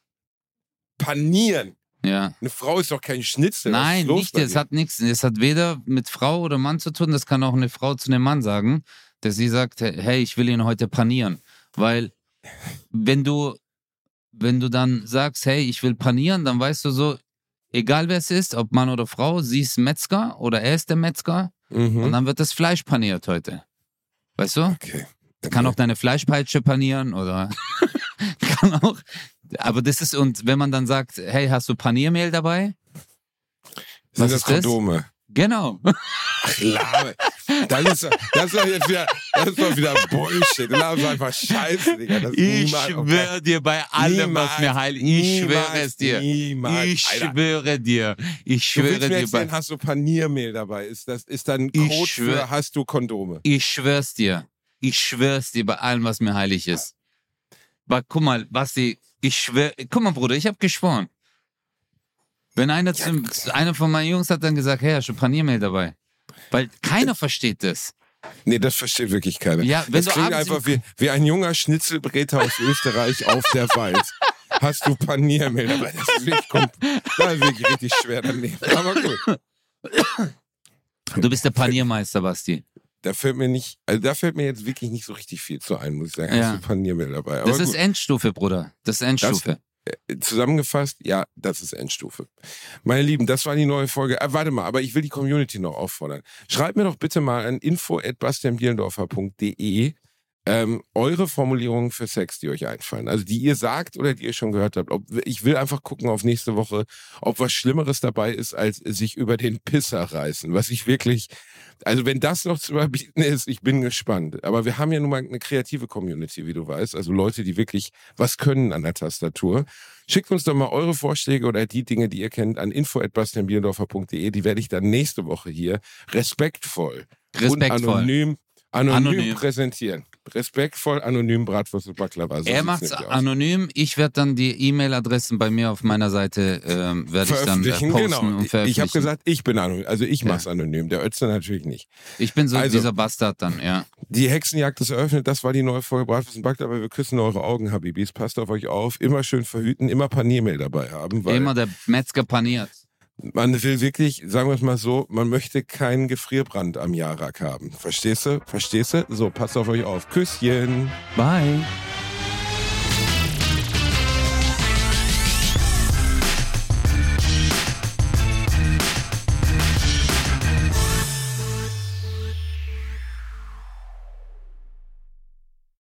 Speaker 2: Panieren.
Speaker 1: Ja.
Speaker 2: Eine Frau ist doch kein Schnitzel.
Speaker 1: Nein, nicht.
Speaker 2: dir?
Speaker 1: hat nichts. Es hat weder mit Frau oder Mann zu tun. Das kann auch eine Frau zu einem Mann sagen, dass sie sagt, hey, ich will ihn heute panieren. Weil wenn du, wenn du dann sagst, hey, ich will panieren, dann weißt du so, egal wer es ist, ob Mann oder Frau, sie ist Metzger oder er ist der Metzger und
Speaker 2: Mhm.
Speaker 1: dann wird das Fleisch paniert heute. Weißt du?
Speaker 2: Okay.
Speaker 1: Kann auch deine Fleischpeitsche panieren oder kann auch. Aber das ist, und wenn man dann sagt, hey, hast du Paniermehl dabei?
Speaker 2: Sind
Speaker 1: was
Speaker 2: das
Speaker 1: ist das?
Speaker 2: Kondome?
Speaker 1: Genau.
Speaker 2: Ach, Labe. Das ist, das doch jetzt wieder, das ist doch wieder Bullshit. Du laberst einfach Scheiße, Digga. Das
Speaker 1: Ich schwöre dir bei allem, was
Speaker 2: Niemals,
Speaker 1: mir heilig Ich schwöre es dir.
Speaker 2: Niemals.
Speaker 1: Ich schwöre dir. Ich
Speaker 2: Du
Speaker 1: schwöre
Speaker 2: mir
Speaker 1: dir
Speaker 2: erzählen,
Speaker 1: bei.
Speaker 2: hast du Paniermehl dabei? Ist das ist dann Code
Speaker 1: schwör-
Speaker 2: für hast du Kondome?
Speaker 1: Ich schwör's dir. Ich schwör's dir bei allem, was mir heilig ist. Aber guck mal, Basti, ich schwör. Guck mal, Bruder, ich habe geschworen. Wenn einer, zum, einer von meinen Jungs hat dann gesagt, hey, hast du Paniermehl dabei? Weil keiner versteht das.
Speaker 2: Nee, das versteht wirklich keiner.
Speaker 1: Ja, wenn
Speaker 2: das klingt einfach wie, wie ein junger Schnitzelbreter aus Österreich auf der Wald. hast du Paniermehl dabei. Das ist wirklich, das ist wirklich richtig schwer daneben. Aber gut.
Speaker 1: Du bist der Paniermeister, Basti.
Speaker 2: Da fällt mir nicht, also da fällt mir jetzt wirklich nicht so richtig viel zu ein, muss ich sagen. Ja. Hast du Paniermehl dabei.
Speaker 1: Aber das ist Endstufe, Bruder. Das ist Endstufe.
Speaker 2: Das, äh, zusammengefasst, ja, das ist Endstufe. Meine Lieben, das war die neue Folge. Äh, warte mal, aber ich will die Community noch auffordern. Schreibt mir doch bitte mal an info.bastianbielendorfer.de ähm, eure Formulierungen für Sex, die euch einfallen. Also die ihr sagt oder die ihr schon gehört habt. Ob, ich will einfach gucken auf nächste Woche, ob was Schlimmeres dabei ist, als sich über den Pisser reißen. Was ich wirklich, also wenn das noch zu überbieten ist, ich bin gespannt. Aber wir haben ja nun mal eine kreative Community, wie du weißt. Also Leute, die wirklich was können an der Tastatur. Schickt uns doch mal eure Vorschläge oder die Dinge, die ihr kennt, an info.bastianbielendorfer.de. Die werde ich dann nächste Woche hier respektvoll, respektvoll. und anonym, anonym, anonym. präsentieren respektvoll anonym Bratwurst und Baklava.
Speaker 1: So er macht's anonym. Ich werde dann die E-Mail-Adressen bei mir auf meiner Seite ähm, werde ich dann äh, posten genau. und veröffentlichen.
Speaker 2: Ich habe gesagt, ich bin anonym. Also ich mach's ja. anonym. Der Ötze natürlich nicht.
Speaker 1: Ich bin so also, dieser Bastard dann, ja.
Speaker 2: Die Hexenjagd ist eröffnet. Das war die neue Folge Bratwurst und Baklava. Wir küssen eure Augen, Habibis. Passt auf euch auf. Immer schön verhüten. Immer Paniermehl dabei haben.
Speaker 1: immer der Metzger paniert.
Speaker 2: Man will wirklich, sagen wir es mal so, man möchte keinen Gefrierbrand am Jarak haben. Verstehst du? Verstehst du? So, passt auf euch auf. Küsschen.
Speaker 1: Bye.